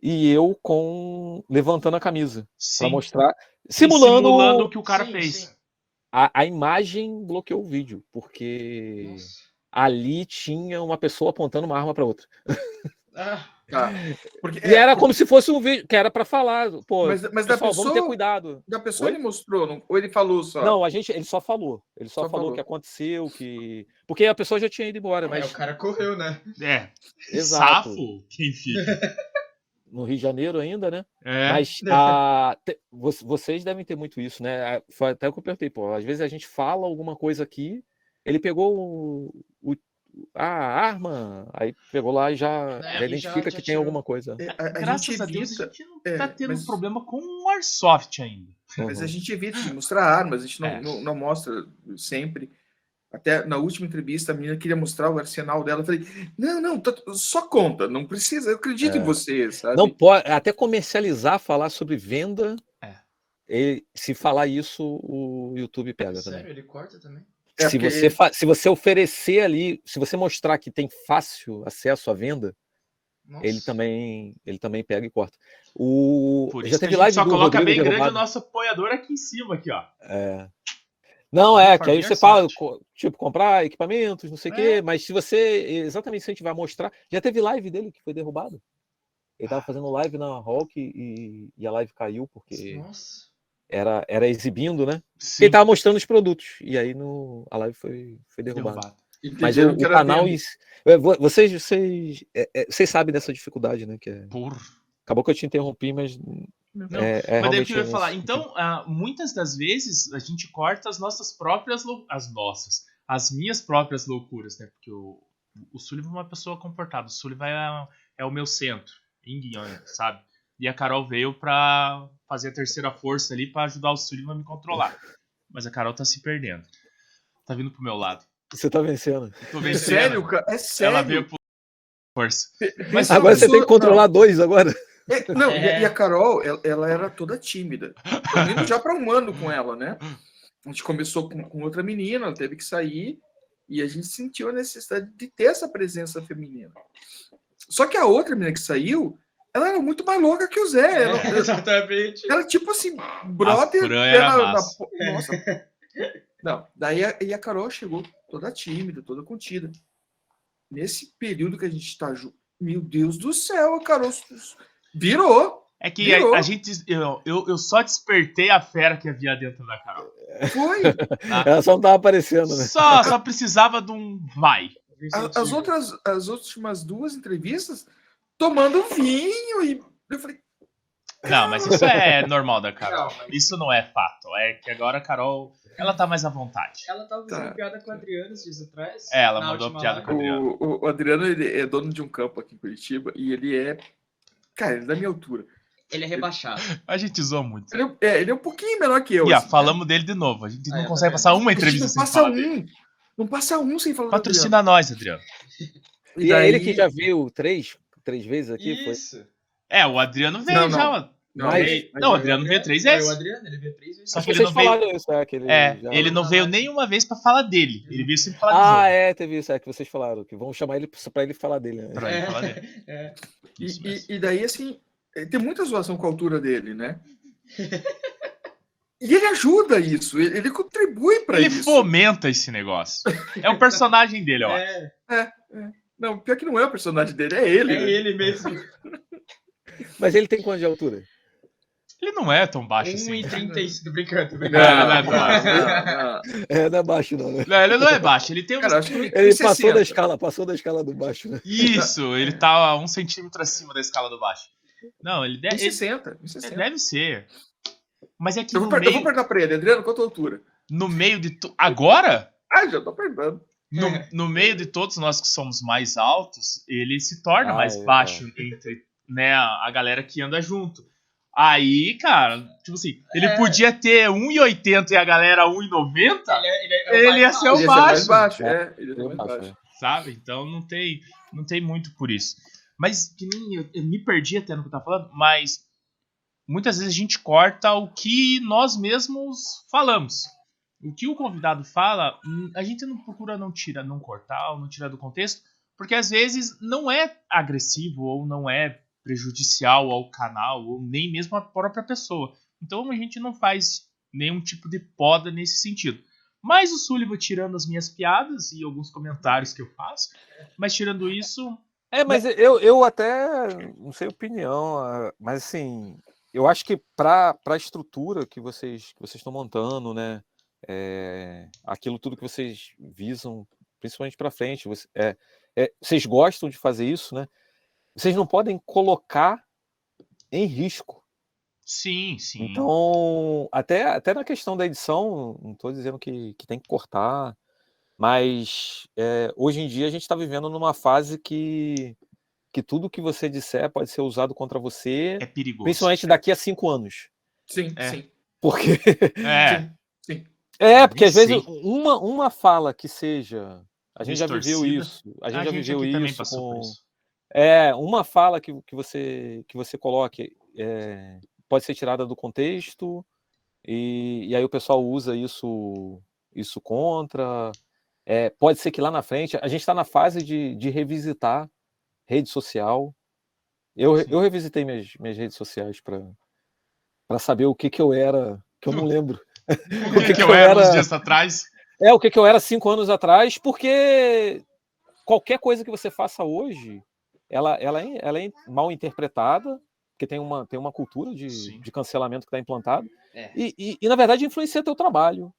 e eu com levantando a camisa para mostrar, simulando, simulando o que o cara Sim, fez. sim. A, a imagem bloqueou o vídeo porque Nossa. ali tinha uma pessoa apontando uma arma para outra. Ah, Tá. Porque, E é, era porque como se fosse um vídeo que era para falar, pô, Mas, mas da pessoal, vamos ter pessoa, cuidado. da pessoa Oi? ele mostrou, não- ou ele falou só? Não, a gente, ele só falou. Ele só, Só falou o falou. que aconteceu, que porque a pessoa já tinha ido embora, é, mas o cara correu, né? É. Exato. Safo, quem fica. No Rio de Janeiro ainda, né? É. Mas a, te- vo- vocês devem ter muito isso, né? A- Foi até o que eu perguntei, pô. Às vezes a gente fala alguma coisa aqui, ele pegou o, o- a arma, aí pegou lá e já, É, já identifica já- já que tem alguma coisa. É, a, a Graças gente a Deus evita, a gente não é, tá tendo mas- problema com o Airsoft ainda. mas a Uhum. gente evita de mostrar armas, a gente não, É. não, não mostra sempre. Até na última entrevista, a menina queria mostrar o arsenal dela. Eu falei, não, não, tá- só conta, não precisa, eu acredito É. em você, sabe? Não pode até comercializar, falar sobre venda. É. ele- se falar isso, o YouTube pega também. Sério, ele corta também? É se, porque- você fa- se você oferecer ali, se você mostrar que tem fácil acesso à venda, Nossa. ele também ele também pega e corta. O Por já isso que a teve gente live só coloca Rodrigo bem grande o derrubado. nosso apoiador aqui em cima, aqui, ó. É. Não, é, que aí você fala, tipo, comprar equipamentos, não sei o É. quê, mas se você, exatamente se a gente vai mostrar, já teve live dele que foi derrubado. Ele tava fazendo live na Rock e, e a live caiu porque Nossa. era, era exibindo, né? Sim, Ele tava mostrando os produtos e aí no, a live foi, foi derrubada. derrubado. Mas o, Entenderam o canal, é, vo- vocês, vocês, é, é, vocês sabem dessa dificuldade, né? Que é- Por... acabou que eu te interrompi, mas Não, é, é Mas daí o que eu ia falar? Então, ah, muitas das vezes a gente corta as nossas próprias as nossas, as minhas próprias loucuras, né? Porque o, o Sullivan é uma pessoa comportada, o Sullivan é, é o meu centro, yin yang, sabe? E a Carol veio pra fazer a terceira força ali pra ajudar o Sullivan a me controlar. Mas a Carol tá se perdendo. Tá vindo pro meu lado. você tá vencendo. Eu tô É vencendo. sério, cara? É sério. Ela veio pro força. Mas Agora você tem que controlar dois agora. Não, é- não, e a- É. e a Carol, ela, ela era toda tímida. Eu indo já para um ano com ela, né? A gente começou com, com outra menina, ela teve que sair, e a gente sentiu a necessidade de ter essa presença feminina. Só que a outra menina que saiu, ela era muito mais louca que o Zé. Ela, É, exatamente. ela tipo assim, brother. Ela- na nossa. Não, daí a, e a Carol chegou toda tímida, toda contida. Nesse período que a gente tá junto, meu Deus do céu, a Carol virou. É que a, Virou. a gente. Eu, eu, eu só despertei a fera que havia dentro da Carol. Foi. Ela só não tava aparecendo, né? Só, só precisava de um vai. As Silvio. outras, as últimas duas entrevistas, tomando vinho e eu falei, Não, mas isso é normal da Carol. Não, mas- Isso não é fato. É que agora a Carol, ela tá mais à vontade. Ela tava fazendo Tá. piada com a Adriana esses dias atrás. É, ela mandou piada live. com a- Adriano. o, o Adriano ele é dono de um campo aqui em Curitiba e ele é, cara, ele é da minha altura. Ele é rebaixado. A gente zoa muito. Ele é, é, ele é um pouquinho menor que eu. E ó, assim, falamos dele de novo. A gente Ah, não é, consegue tá passar uma né? Entrevista não sem passa falar um. dele. Não passa um sem falar Patrocina nós, Adriano. Adriano. E é ele que daí- já viu três, três vezes aqui? Foi... Isso. É, o Adriano veio Não, não. já. Não, Mas- mas não, o ele- Adriano veio três vezes. o Adriano, ele veio três vezes. Só que ele não veio- isso, é, que ele É, ele não veio nenhuma vez pra falar dele. Ele veio sempre falar Ah, dos é, teve isso, é que vocês falaram, que vão chamar ele pra ele falar dele, né? Pra ele falar dele. É. E, e- e daí, assim, eh, tem muita zoação com a altura dele, né? E ele ajuda isso, ele, ele contribui pra Ele isso. fomenta esse negócio. É o personagem dele, ó. É, Não, pior que não é o personagem dele, é ele. é né? ele mesmo. Mas ele tem quanto de altura? Ele não é tão baixo assim. 1,35. Tô brincando, tô Não, brincando. Não, não é baixo. não, não. É, não é baixo, não, né? Não, ele não é baixo. Ele tem. Cara, acho que ele, Ele 60. passou da escala, passou da escala do baixo, né? Isso, ele tá a um centímetro acima da escala do baixo. Não, ele deve, ele 1,60. 1,60. deve ser. Mas é que Eu vou, eu vou meio, perguntar pra ele, Adriano, tua altura? no meio de... tu- Agora? Ah, já tô perguntando. No, no meio de todos nós que somos mais altos, ele se torna Ah, mais é, baixo entre né, a galera que anda junto. Aí, cara, tipo assim, ele É. podia ter 1,80 e a galera 1,90, Ele, é- ele, é o Ele mais ia ser o baixo. baixo. É, ele ia ser mais baixo, sabe? Então não tem, não tem muito por isso. Mas que nem eu, eu me perdi até no que eu tava falando, mas muitas vezes a gente corta o que nós mesmos falamos. O que o convidado fala, hum, a gente não procura não tirar, não cortar ou não tirar do contexto, porque às vezes não é agressivo ou não é prejudicial ao canal ou nem mesmo à própria pessoa. Então a gente não faz nenhum tipo de poda nesse sentido. Mas o Sullivan tirando as minhas piadas e alguns comentários que eu faço, mas tirando isso, É, mas eu, eu até não sei opinião, mas assim, eu acho que para a estrutura que vocês que vocês estão montando, né, é, aquilo tudo que vocês visam, principalmente para frente, você- é, é, vocês gostam de fazer isso, né? Vocês não podem colocar em risco. sim, sim. Então, até, até na questão da edição, não estou dizendo que, que tem que cortar, mas é, hoje em dia a gente está vivendo numa fase que, que tudo que você disser pode ser usado contra você, é perigoso. principalmente daqui a cinco anos. Sim, É. sim. Porque É, Sim, sim. é, porque às vezes uma, uma fala que seja. A gente já viveu Distorcida. isso. A gente já viveu aqui também isso com. isso. É, uma fala que, que, você, que você coloque é, pode ser tirada do contexto, e, e aí o pessoal usa isso, isso contra. É, pode ser que lá na frente, a gente está na fase de, de revisitar rede social. Eu, Sim. eu revisitei minhas, minhas redes sociais para saber o que, que eu era, que eu não lembro. O que, que eu era uns dias atrás? É o que, que eu era cinco anos atrás, porque qualquer coisa que você faça hoje, ela, ela, é, ela é mal interpretada, porque tem uma, tem uma cultura de, Sim. de cancelamento que está implantado, É. e, e, e, na verdade influencia teu trabalho.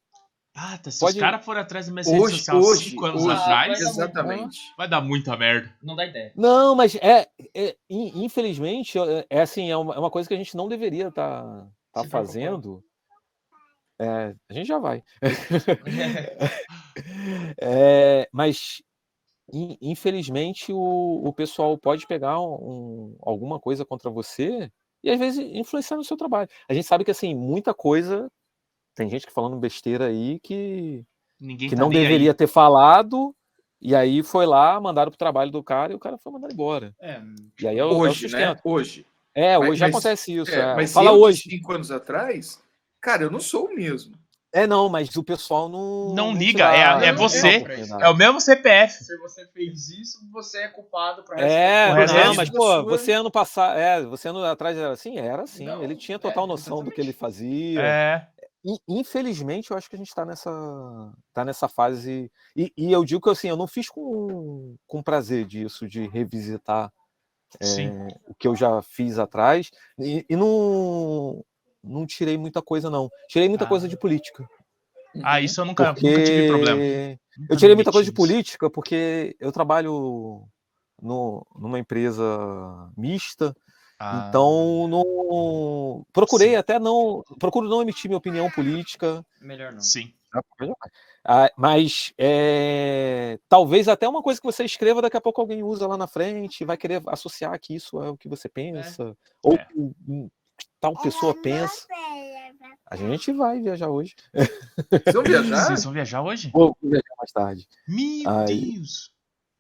Ah, tá, se Pode- os caras forem atrás das minhas redes Hoje, sociais hoje, cinco anos hoje. atrás, Vai dar Exatamente. vai dar muita merda. Não dá ideia. Não, mas é, é- in- infelizmente, é, é assim, é uma, é uma coisa que a gente não deveria estar tá, tá fazendo. É, a gente já vai. É, mas infelizmente o, o pessoal pode pegar um- um- alguma coisa contra você e às vezes influenciar no seu trabalho. A gente sabe que assim, muita coisa tem gente que falando besteira aí que, Ninguém que tá não nem aí. deveria ter falado, e aí foi lá, mandaram pro trabalho do cara e o cara foi mandado embora. É, E aí é o, é o Hoje, né? sustento. Hoje. É, Mas- hoje já mas- acontece isso. É, é. mas Fala hoje. cinco anos atrás, cara, eu não sou o mesmo. É, não, mas o pessoal não. Não liga, dá- é é você. dá É o mesmo CPF. se você fez isso, você é culpado pra É, não, é mas pô, sua- você ano passado, é, você ano atrás era assim, era assim, Não, ele tinha total é, noção do que ele exatamente. fazia. É. In- Infelizmente, eu acho que a gente está nessa, tá nessa fase. E, e eu digo que assim, eu não fiz com, com prazer disso, de revisitar Sim. é, o que eu já fiz atrás, e, e não, não tirei muita coisa, não. Tirei muita Ah. coisa de política. Ah, isso eu nunca, Porque nunca tive problema. Nunca eu tirei muita coisa de meti nisso. política porque eu trabalho no, numa empresa mista, Ah, então não procurei Sim. até não procuro não emitir minha opinião política, Melhor não. Sim. Ah, mas é, talvez até uma coisa que você escreva daqui a pouco alguém usa lá na frente, vai querer associar que isso é o que você pensa ou É. que tal pessoa pensa. A gente vai viajar hoje. Vocês vão viajar? Vocês vão viajar hoje? Vou viajar mais tarde. Meu Aí. Deus!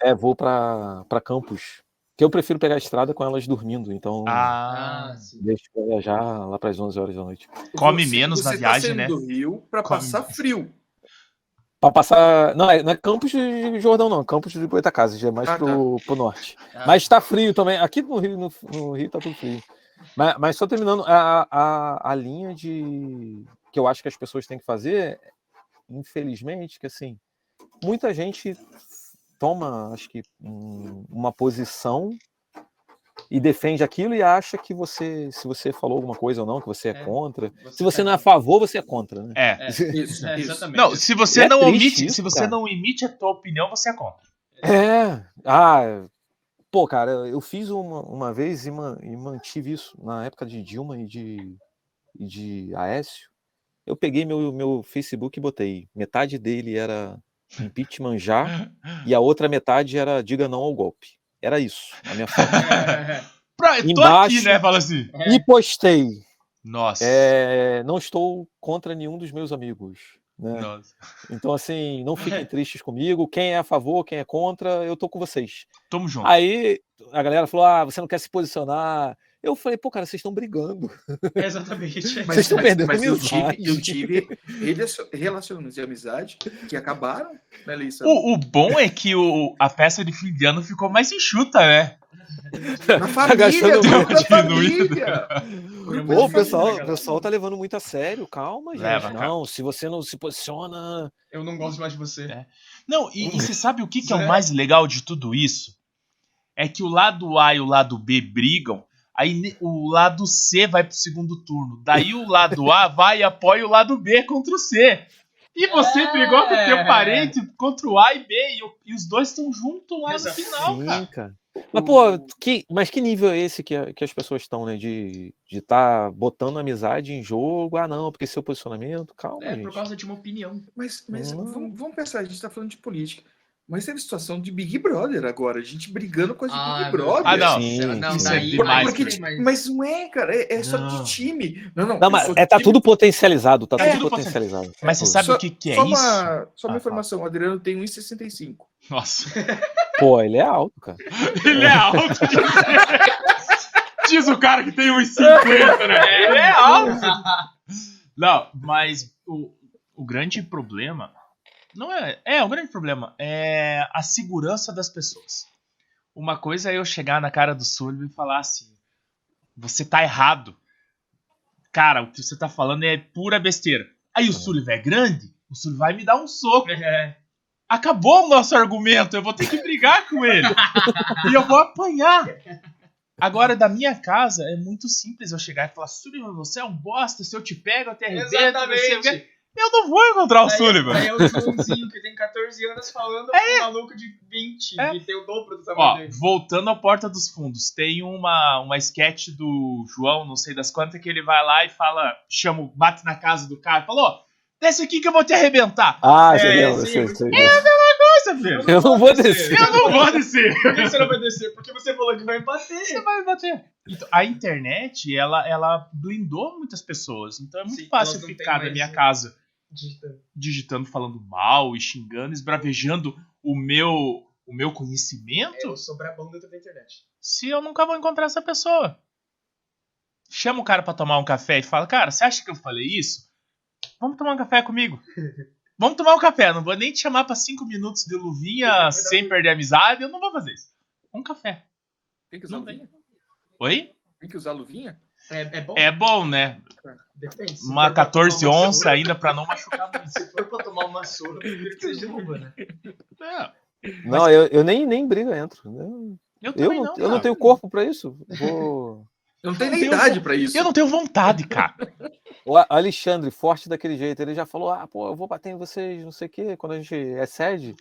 É, vou para para Campos. Que eu prefiro pegar a estrada com elas dormindo, então Ah, Ah, deixo pra viajar lá para as 11 horas da noite. Come Você- menos na você viagem, tá saindo né? do Rio para passar frio. Para passar, não é, não é Campos de Jordão não, Campos de Goitacazes, já é mais Ah, tá. pro, pro norte. Ah, Mas tá frio também. Aqui no Rio, no, no Rio tá tudo frio. Mas, mas só terminando, a, a, a linha de que eu acho que as pessoas têm que fazer, infelizmente, que assim, muita gente toma, acho que, um- uma posição e defende aquilo e acha que você, se você falou alguma coisa ou não, que você é, É. contra. você Se você tá- não é a favor, você é contra, né? é. É, Isso, é, exatamente. Não, se você É não omite, isso, se você cara. não emite a tua opinião, você é contra. É, ah, pô, cara, eu fiz uma, uma vez e, man- e mantive isso na época de Dilma e de, e de Aécio. Eu peguei meu, meu Facebook e botei. Metade dele era impeachment já e a outra metade era diga não ao golpe. Era isso, a minha foto. Pra, eu tô Embaixo- aqui, né? Fala assim. E postei. Nossa. é, não estou contra nenhum dos meus amigos. Né? Então, assim, não fiquem tristes comigo. Quem é a favor, quem é contra, eu tô com vocês. Tamo junto. Aí a galera falou: ah, você não quer se posicionar. Eu falei, pô, cara, vocês estão brigando. Exatamente. Vocês estão perdendo mas eu tive, eu tive relacion- relacionamentos de amizade que acabaram, né, Lissa? O, o bom é que o, a peça de fim de ano ficou mais enxuta, né? Na família, da diminuído. família. Pô, o pessoal, o pessoal tá levando muito a sério. Calma, gente. Leva, não, se você não se posiciona. Eu não gosto mais de você. É. Não, e, e você sabe o que, que É. o mais legal de tudo isso? É que o lado A e o lado B brigam, aí o lado C vai pro segundo turno. Daí o lado A vai e apoia o lado B contra o C. E você É. brigou com o teu parente contra o A e B, e, o- e os dois estão juntos lá no final, Sim, cara. cara. Mas, pô, que, mas que nível é esse que, que as pessoas estão, né? De estar de tá botando amizade em jogo? Ah, não, porque seu posicionamento. Calma, É gente. por causa de uma opinião. Mas, mas Hum. vamos, vamos pensar, a gente tá falando de política. Mas teve situação de Big Brother agora, a gente brigando com a Ah, Big Brother. Ah, não. Sim, não, isso é demais, Porque, cara. tipo, mas- não é, cara, é, é só Não. de time. Não, não. Não, mas é, tá time- tudo potencializado, tá É, tudo tudo potencializado. Mas você É sabe Só- o que, que é só isso? Uma, só uma Ah, informação, o Adriano tem 1,65. Nossa. Pô, ele é alto, cara. Ele é alto. Diz o cara que tem uns 50, né? Ele é alto. Não, mas o, o grande problema. Não é. É, o grande problema é a segurança das pessoas. Uma coisa é eu chegar na cara do Sullivan e falar assim: você tá errado. Cara, o que você tá falando é pura besteira. Aí o Sullivan é grande, o Sullivan vai me dar um soco. É. Acabou o nosso argumento, eu vou ter que brigar com ele. e eu vou apanhar. Agora, da minha casa, é muito simples eu chegar e falar: Sullivan, você é um bosta, se eu te pego, eu te arrebento. não sei o quê." Exatamente. Eu não vou encontrar o Daí- Sullivan. daí é o Joãozinho que tem 14 anos falando com um maluco de 20, É. que tem o dobro do Ó, tamanho dele. voltando à Porta dos Fundos, tem uma, uma sketch do João, não sei das quantas, que ele vai lá e fala, chama, bate na casa do cara, falou, desce aqui que eu vou te arrebentar. Ah, É, você lembra, sim, sei, você- sei. Nossa, filho, Eu não vou descer. eu não vou descer. Por que você não vai descer? Porque você falou que vai bater. Você vai bater. Então, a internet, ela, ela blindou muitas pessoas, então é muito Sim, fácil ficar na minha né? casa Digitando. digitando, falando mal e xingando, esbravejando o meu, o meu conhecimento. Eu sou brabão dentro da internet. se eu nunca vou encontrar essa pessoa. Chama o cara pra tomar um café e fala, cara, você acha que eu falei isso? Vamos tomar um café comigo. Vamos tomar um café. Não vou nem te chamar pra cinco minutos de luvinha sem perder a amizade. Eu não vou fazer isso. Um café. Tem que usar Não tem. luvinha? Oi? Tem que usar luvinha? É, é bom? É bom, né? Depende. Uma for pra 14 tomar uma onça ainda pra não machucar muito. Se for pra tomar uma surra, eu prefiro que seja luva, né? É, Não, eu, eu nem, nem briga entro. Eu, eu eu não, não. eu não tenho corpo pra isso. Vou. Eu não tenho Eu nem tenho- idade pra isso. Eu não tenho vontade, cara. O Alexandre, forte daquele jeito, ele já falou: ah, pô, eu vou bater em vocês, não sei o quê, quando a gente é sede.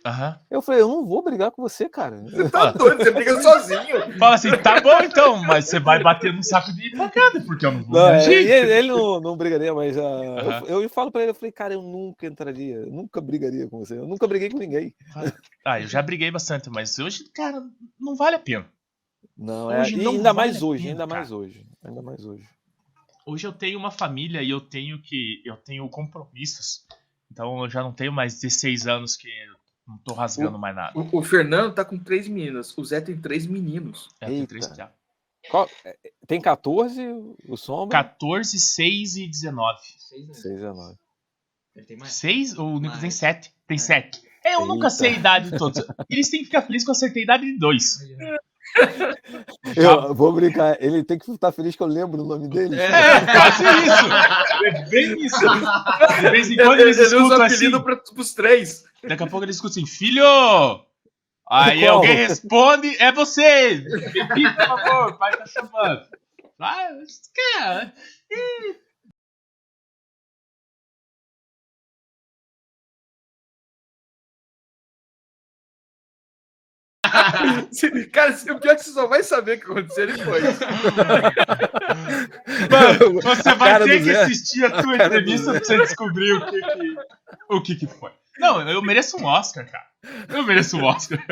Eu falei: eu não vou brigar com você, cara. Você tá doido, você briga sozinho. Fala assim, tá bom então, mas você vai bater no saco de pancada, porque eu não vou Não, é, ele, ele não, não brigaria, mas Aham. eu, eu falo pra ele, eu falei, cara, eu nunca entraria, eu nunca brigaria com você, eu nunca briguei com ninguém. Ah, eu já briguei bastante, mas hoje, cara, não vale a pena. Não, é, Hoje e não ainda vale mais hoje, pena, ainda cara. mais hoje, ainda mais hoje. Hoje eu tenho uma família e eu tenho que. Eu tenho compromissos. Então eu já não tenho mais 16 anos que não tô rasgando mais nada. O, o Fernando tá com três meninas. O Zé tem três meninos. É, tem três já. Qual- é, tem 14, o Sombra? 14, 6 e 19. Seis anos. 6 a 9. Ele tem mais? 6? O Nico tem Mais. 7. Tem É. 7. É, eu nunca Eita. sei a idade de todos. Eles têm que ficar felizes que eu acertei a idade de dois. Eu vou brincar, ele tem que estar feliz que eu lembro o nome dele. É, quase isso. É bem isso. De vez em quando Ele, eles ele usa escutam o assim. pra, pros três. Daqui a pouco eles escutam assim, filho! Aí Qual? alguém responde, é você! Repita, por favor, o pai tá chamando. Ah, cara, Se- Cara, o pior é que você só vai saber o que aconteceu depois. mano, você A vai ter que Zé. assistir a tua do entrevista pra você descobrir o que que, o que que foi. Não, eu mereço um Oscar, cara. Eu mereço um Oscar.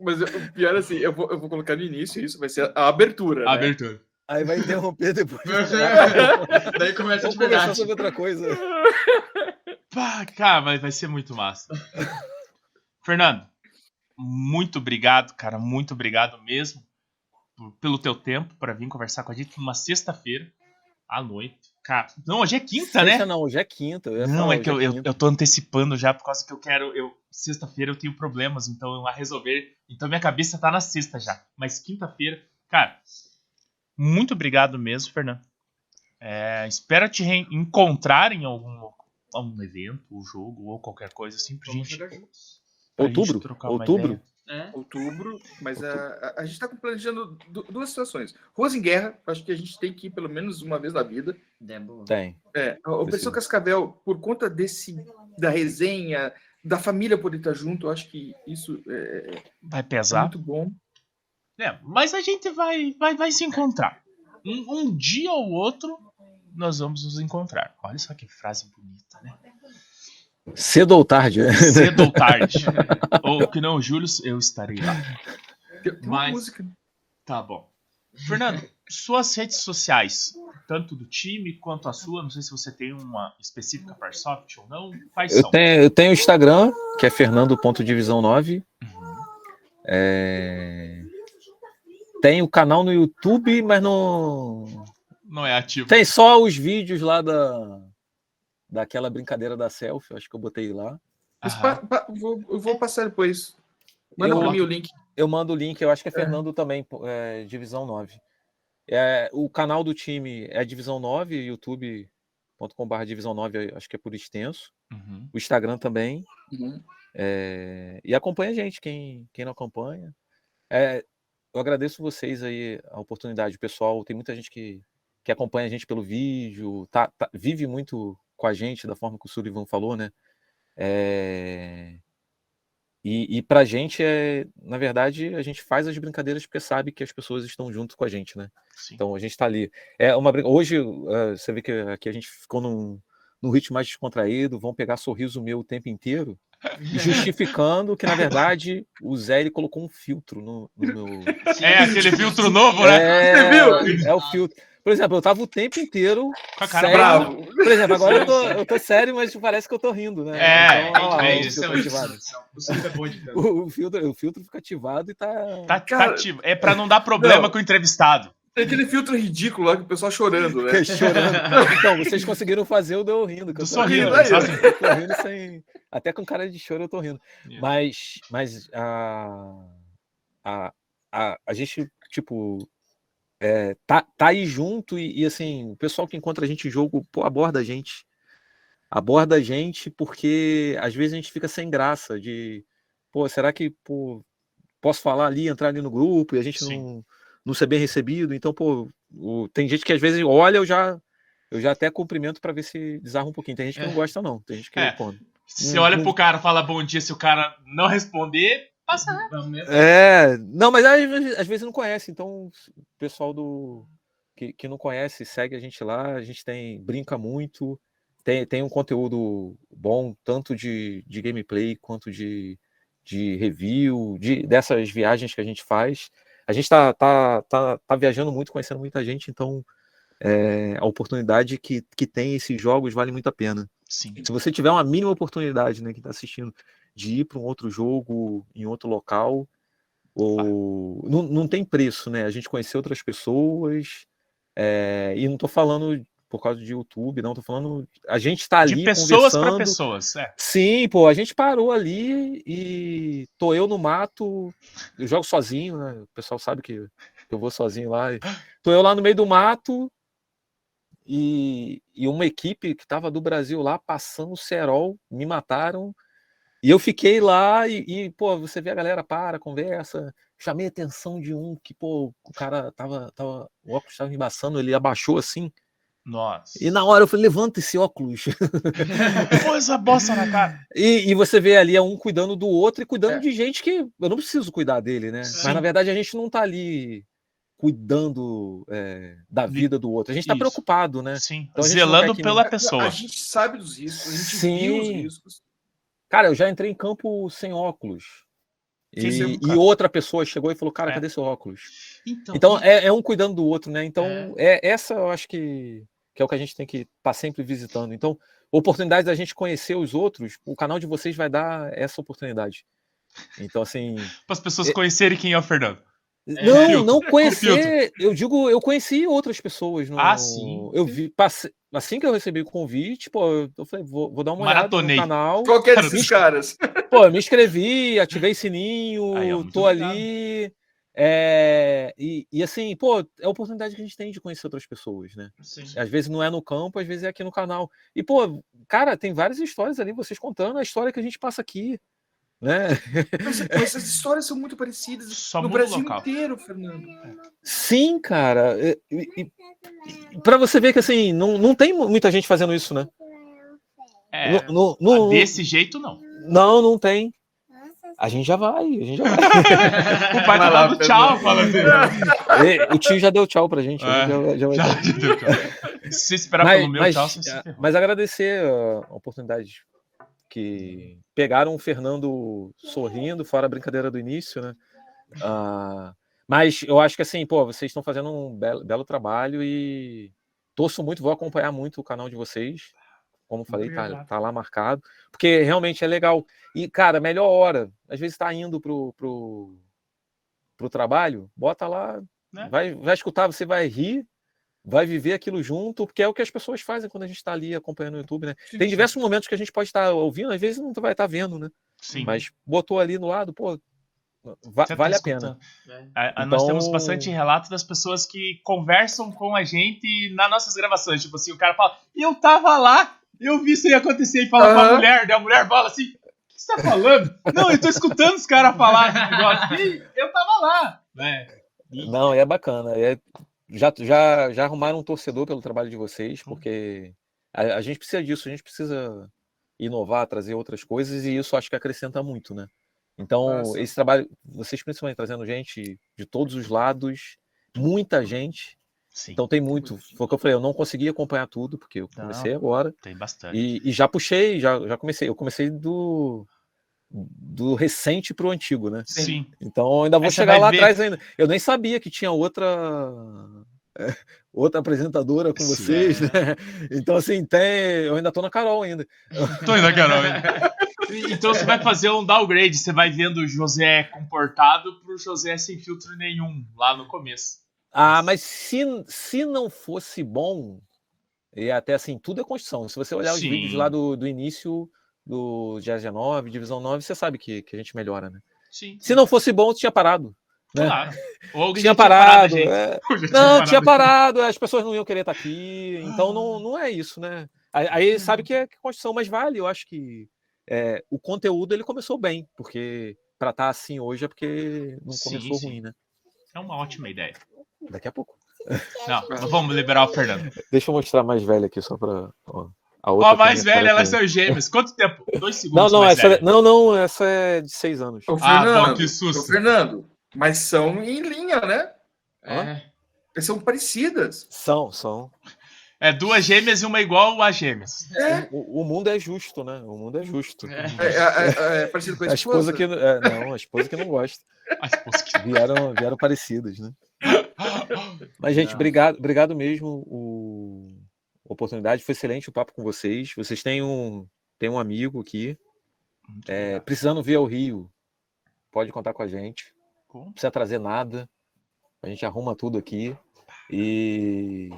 Mas o pior é assim, eu vou, eu vou colocar no início isso, vai ser a abertura. A né? abertura. Aí vai interromper depois. Daí começa Vamos de conversar verdade. sobre outra coisa. Pá, cara, mas vai ser muito massa. Fernando, muito obrigado, cara. Muito obrigado mesmo por- pelo teu tempo para vir conversar com a gente numa sexta-feira à noite. Cara, não, hoje é quinta, né? Sexta Não, hoje é quinta. Não, falar, é que eu, hoje eu, eu tô antecipando já por causa que eu quero. Eu, sexta-feira eu tenho problemas, então a resolver. Então minha cabeça tá na sexta já. Mas quinta-feira, cara, muito obrigado mesmo, Fernando. É, espero te encontrar em algum, algum evento, ou jogo, ou qualquer coisa assim, pra Vamos gente. jogar juntos. Outubro? Outubro? É. Outubro, mas a, a, a gente tá planejando du- duas situações. Ruas em Guerra, acho que a gente tem que ir pelo menos uma vez na vida. Debo. Tem. É. Pessoa Cascavel, por conta desse da resenha, da família poder estar junto, eu acho que isso é, Vai é pesar. muito bom. É, mas a gente vai, vai, vai se encontrar. Um, um dia ou outro, nós vamos nos encontrar. Olha só que frase bonita, né? Cedo ou tarde. né? Cedo ou tarde. ou que não, Júlio, eu estarei lá. Tem, uma Mas- música. Tá bom. Fernando, suas redes sociais, tanto do time quanto a sua, não sei se você tem uma específica para soft ou não, quais Eu são? tenho, eu tenho o Instagram, que é fernando.divisão9. Uhum. É... Tem o canal no YouTube, mas não. Não é ativo. Tem só os vídeos lá da. Daquela brincadeira da selfie, acho que eu botei lá. Pa- pa- vou, eu vou passar depois. Manda Eu- pra mim o link. Eu mando o link, eu acho que é Fernando também, pô, é, Divisão 9. É, o canal do time é Divisão 9, youtube.com.br Divisão 9, acho que é por extenso. Uhum. O Instagram também. Uhum. É, e acompanha a gente, quem, quem não acompanha. É, eu agradeço vocês aí a oportunidade, pessoal. Tem muita gente que, que acompanha a gente pelo vídeo, tá, tá- vive muito com a gente, da forma que o Sullivan falou, né? É, e, e pra gente, é, na verdade, a gente faz as brincadeiras porque sabe que as pessoas estão junto com a gente, né? Sim. Então a gente tá ali. É uma Hoje, eh, você vê que aqui a gente ficou num, num ritmo mais descontraído, vão pegar sorriso meu o tempo inteiro, justificando que, na verdade, o Zé ele colocou um filtro no, no meu. É aquele filtro novo, né? É, viu? é o filtro. Por exemplo, eu tava o tempo inteiro. Com a cara sério. Bravo. Por exemplo, agora eu tô, eu tô sério, mas parece que eu tô rindo, né? É, Então, olha lá, é isso, é isso. ativado. O é. O, filtro, o filtro fica ativado e tá. Tá, tá ativo. É pra não dar problema Não. com o entrevistado. Tem aquele filtro ridículo lá que o pessoal chorando, né? Chorando. Então, vocês conseguiram fazer o deu rindo. que eu tô sorrindo, ó. assim. Eu tô rindo sem. Até com cara de choro eu tô rindo. Yeah. Mas, mas a, a, a, a gente, tipo, é, tá, tá aí junto e, e, assim, o pessoal que encontra a gente em jogo, pô, aborda a gente. Aborda a gente porque às vezes a gente fica sem graça de, pô, será que pô, posso falar ali, entrar ali no grupo e a gente Sim. não, não ser bem recebido. Então, pô, o- tem gente que às vezes olha, eu já, eu já até cumprimento para ver se desarma um pouquinho. Tem gente que não É. gosta, não. Tem gente que É. pô, Você Hum, olha pro cara, fala bom dia, se o cara não responder, passa mesmo. É, não, mas às, vezes- às vezes não conhece, então o pessoal do que, que não conhece, segue a gente lá, a gente tem brinca muito, tem, tem um conteúdo bom, tanto de, de gameplay quanto de, de review, de, dessas viagens que a gente faz. A gente tá, tá, tá, tá viajando muito, conhecendo muita gente, então é, a oportunidade que, que tem esses jogos vale muito a pena. Sim. Se você tiver uma mínima oportunidade, né, que está assistindo, de ir para um outro jogo em outro local, ou não, não tem preço, né? A gente conhecer outras pessoas, é, e não estou falando por causa de YouTube, não, estou falando. A gente está ali De pessoas para pessoas, é. Sim, pô, a gente parou ali e tô eu no mato, eu jogo sozinho, né? O pessoal sabe que eu vou sozinho lá. Tô eu lá no meio do mato e, e uma equipe que tava do Brasil lá passando o cerol, me mataram. E eu fiquei lá e, e, pô, você vê a galera para, conversa. Chamei a atenção de um que, pô, o cara tava, tava o óculos tava me embaçando, ele abaixou assim. Nossa. E na hora eu falei, levanta esse óculos. Essa bosta na cara. E, e você vê ali é um cuidando do outro e cuidando É. de gente que eu não preciso cuidar dele, né? Mas Sim. na verdade a gente não tá ali cuidando é, da vida do outro. A gente tá Isso. preocupado, né? Sim. Então Zelando pela pessoa. A gente sabe dos riscos, a gente viu os Sim. riscos. Cara, eu já entrei em campo sem óculos. E, Sim, sim, e outra pessoa chegou e falou, cara, É. cadê seu óculos? Então, Então é, é um cuidando do outro, né? Então é. essa eu acho que, que é o que a gente tem que estar sempre visitando. Então, oportunidade da gente conhecer os outros, o canal de vocês vai dar essa oportunidade. Então, assim, para as pessoas conhecerem quem é o Fernando. Não, filtro, não filtro. conhecer. Eu digo, eu conheci outras pessoas. No, Ah, sim, Eu vi, passe- assim que eu recebi o convite, pô, eu- falei, vou, vou dar uma Maratonei. olhada no canal. Qual que é desses caras? Pô, me inscrevi, ativei sininho, Aí, tô ali. é, e, e assim, pô, é a oportunidade que a gente tem de conhecer outras pessoas, né? Sim. Às vezes não é no campo, às vezes é aqui no canal. E, pô, cara, tem várias histórias ali, vocês contando a história que a gente passa aqui, né? Mas, essas histórias são muito parecidas Só no Brasil local. inteiro, Fernando. Sim, cara. Pra você ver que assim, não, não tem muita gente fazendo isso, né? É, Não- não- não- desse jeito não. não, não tem. A gente já vai, a gente já vai. O pai tá dando tchau, fala assim. O tio já deu tchau pra gente. É, já, já vai Já, deu tchau. Se esperar mas, pelo meu mas, tchau, você se ah, ferrou. mas agradecer a a oportunidade que pegaram o Fernando sorrindo, fora a brincadeira do início, né? Ah, mas eu acho que assim, pô, vocês estão fazendo um belo, belo trabalho e torço muito, vou acompanhar muito o canal de vocês. Como falei, tá, tá lá marcado, porque realmente é legal. E, cara, melhor hora. Às vezes tá indo pro, pro, pro trabalho, bota lá, Né? vai, vai escutar, você vai rir, vai viver aquilo junto, porque é o que as pessoas fazem quando a gente está ali acompanhando o YouTube, né? Tem diversos momentos que a gente pode estar ouvindo, às vezes não vai estar vendo, né? Sim. Mas botou ali no lado, pô, va- Você tá vale a escutando. pena. A- a- Nós temos Então- bastante relatos das pessoas que conversam com a gente nas nossas gravações. Tipo assim, o cara fala, eu tava lá, eu vi isso aí acontecer e fala pra Aham. mulher, daí a mulher fala assim, o que você tá falando? Não, eu tô escutando os caras falar esse negócio. "Ih, eu tava lá. né? Não, é bacana. É, já, já, já arrumaram um torcedor pelo trabalho de vocês, porque a, a gente precisa disso, a gente precisa inovar, trazer outras coisas, e isso acho que acrescenta muito, né? Então, Nossa. esse trabalho, vocês principalmente trazendo gente de todos os lados, muita gente. Sim, Então tem muito. Foi o que eu falei, eu não consegui acompanhar tudo, porque eu Não. comecei agora. tem bastante. E, e já puxei, já, já comecei. Eu comecei do, do recente pro antigo, né? Sim. Então eu ainda vou Aí chegar lá ver- atrás ainda. Eu nem sabia que tinha outra é, outra apresentadora com Sim. vocês, né? Então assim, tem, eu ainda tô na Carol ainda. Tô indo, Carol. Então você vai fazer um downgrade, você vai vendo o José comportado pro José sem filtro nenhum, lá no começo. Ah, mas se, se não fosse bom, e até assim, tudo é construção. Se você olhar os Sim. vídeos lá do, do início do GG9, Divisão 9, você sabe que, que a gente melhora, né? Sim. Se não fosse bom, tinha parado. né? Claro. Ou Tinha parado, parado. gente. é. Ou já Não, tinha parado. parado, as pessoas não iam querer estar aqui, então não, não é isso, né? Aí, sabe que é é construção, mas vale, eu acho que é, o conteúdo ele começou bem, porque para estar assim hoje é porque não Sim, começou sim. ruim, né? É uma ótima ideia. Daqui a pouco. Não, vamos liberar o Fernando. Deixa eu mostrar mais velha aqui, só pra. Ó, a outra a mais é velha, elas são gêmeas. Quanto tempo? Dois Não, segundos. não, mais essa, velha. não, não, essa é de seis anos. Ô, Ah, Fernando, bom, que ô, susto. Fernando, mas são em linha, né? É. Elas são parecidas. São, são. É duas gêmeas e uma igual a gêmeas. É, O, o mundo é justo, né? O mundo é justo. É. é, é, é, é parecido com a A esposa esposa. que. é, não, a esposa que não gosta. A esposa que- Vieram, vieram parecidas, né? Mas, gente, Não. obrigado, obrigado mesmo. O, oportunidade foi excelente o papo com vocês. Vocês têm um, têm um amigo aqui. É, precisando vir ao Rio, pode contar com a gente. Não precisa trazer nada. A gente arruma tudo aqui. E.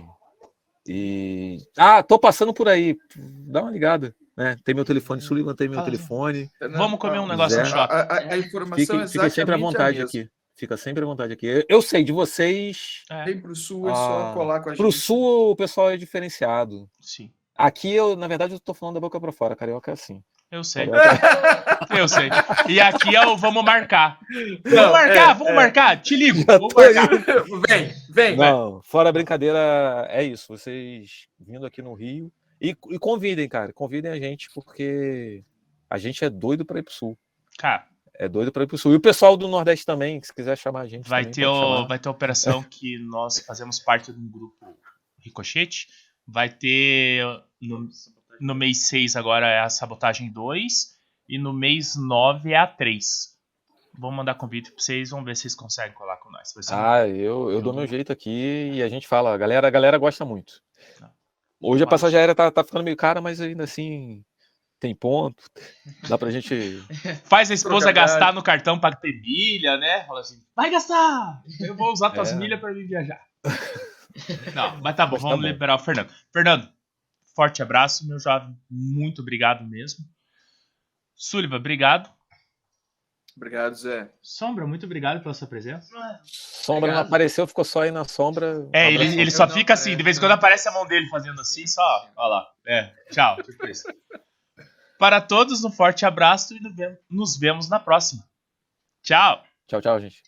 E. Ah, tô passando por aí. Dá uma ligada. Né? Tem meu telefone, Sullivan tem meu Fala. telefone. Vamos comer um negócio no shopping. A, a- a informação Fique, é fica sempre à exatamente a vontade aqui. Fica sempre à vontade aqui. Eu sei, de vocês. É, Vem pro sul, é só Ah, colar com a Pro gente. sul o pessoal é diferenciado. sim. Aqui eu, na verdade, eu tô falando da boca pra fora. Carioca é assim. Eu sei. Carioca- Eu sei. E aqui é o vamos marcar. Vamos Não, marcar, é, vamos é. marcar. Te ligo. Vamos marcar. Vem, vem. Não, fora a brincadeira, é isso. Vocês vindo aqui no Rio. E, e convidem, cara. Convidem a gente, porque a gente é doido pra ir pro sul. Cara, É doido pra ir pro sul. E o pessoal do Nordeste também, se quiser chamar a gente. vai também, ter, o, vai ter a operação que nós fazemos parte de um grupo Ricochete. Vai ter no, no mês 6 agora é a Sabotagem 2 e no mês 9 é a 3. Vou mandar convite pra vocês, vamos ver se vocês conseguem colar com nós. Ser um- Ah, eu, eu dou Eu- meu jeito aqui e a gente fala. A galera, a galera gosta muito. Tá. Hoje a passagem aérea tá, tá ficando meio cara, mas ainda assim tem ponto. Dá pra gente. Faz a esposa gastar no cartão pra ter milha, né? Fala assim, vai gastar! Eu vou usar tuas É. milhas pra vir viajar. Não, mas tá bom, Mas tá vamos bom. liberar o Fernando. Fernando, forte abraço, meu jovem. Muito obrigado mesmo. Sullivan, obrigado. Obrigado, Zé. Sombra, muito obrigado pela sua presença. Sombra não Obrigado. apareceu, ficou só aí na sombra. É, Abraço. ele, ele só Eu não fica assim, de vez em quando aparece a mão dele fazendo assim, só. Ó lá. É, tchau. Tipo isso. Para todos, um forte abraço e nos vemos- na próxima. Tchau. Tchau, tchau, gente.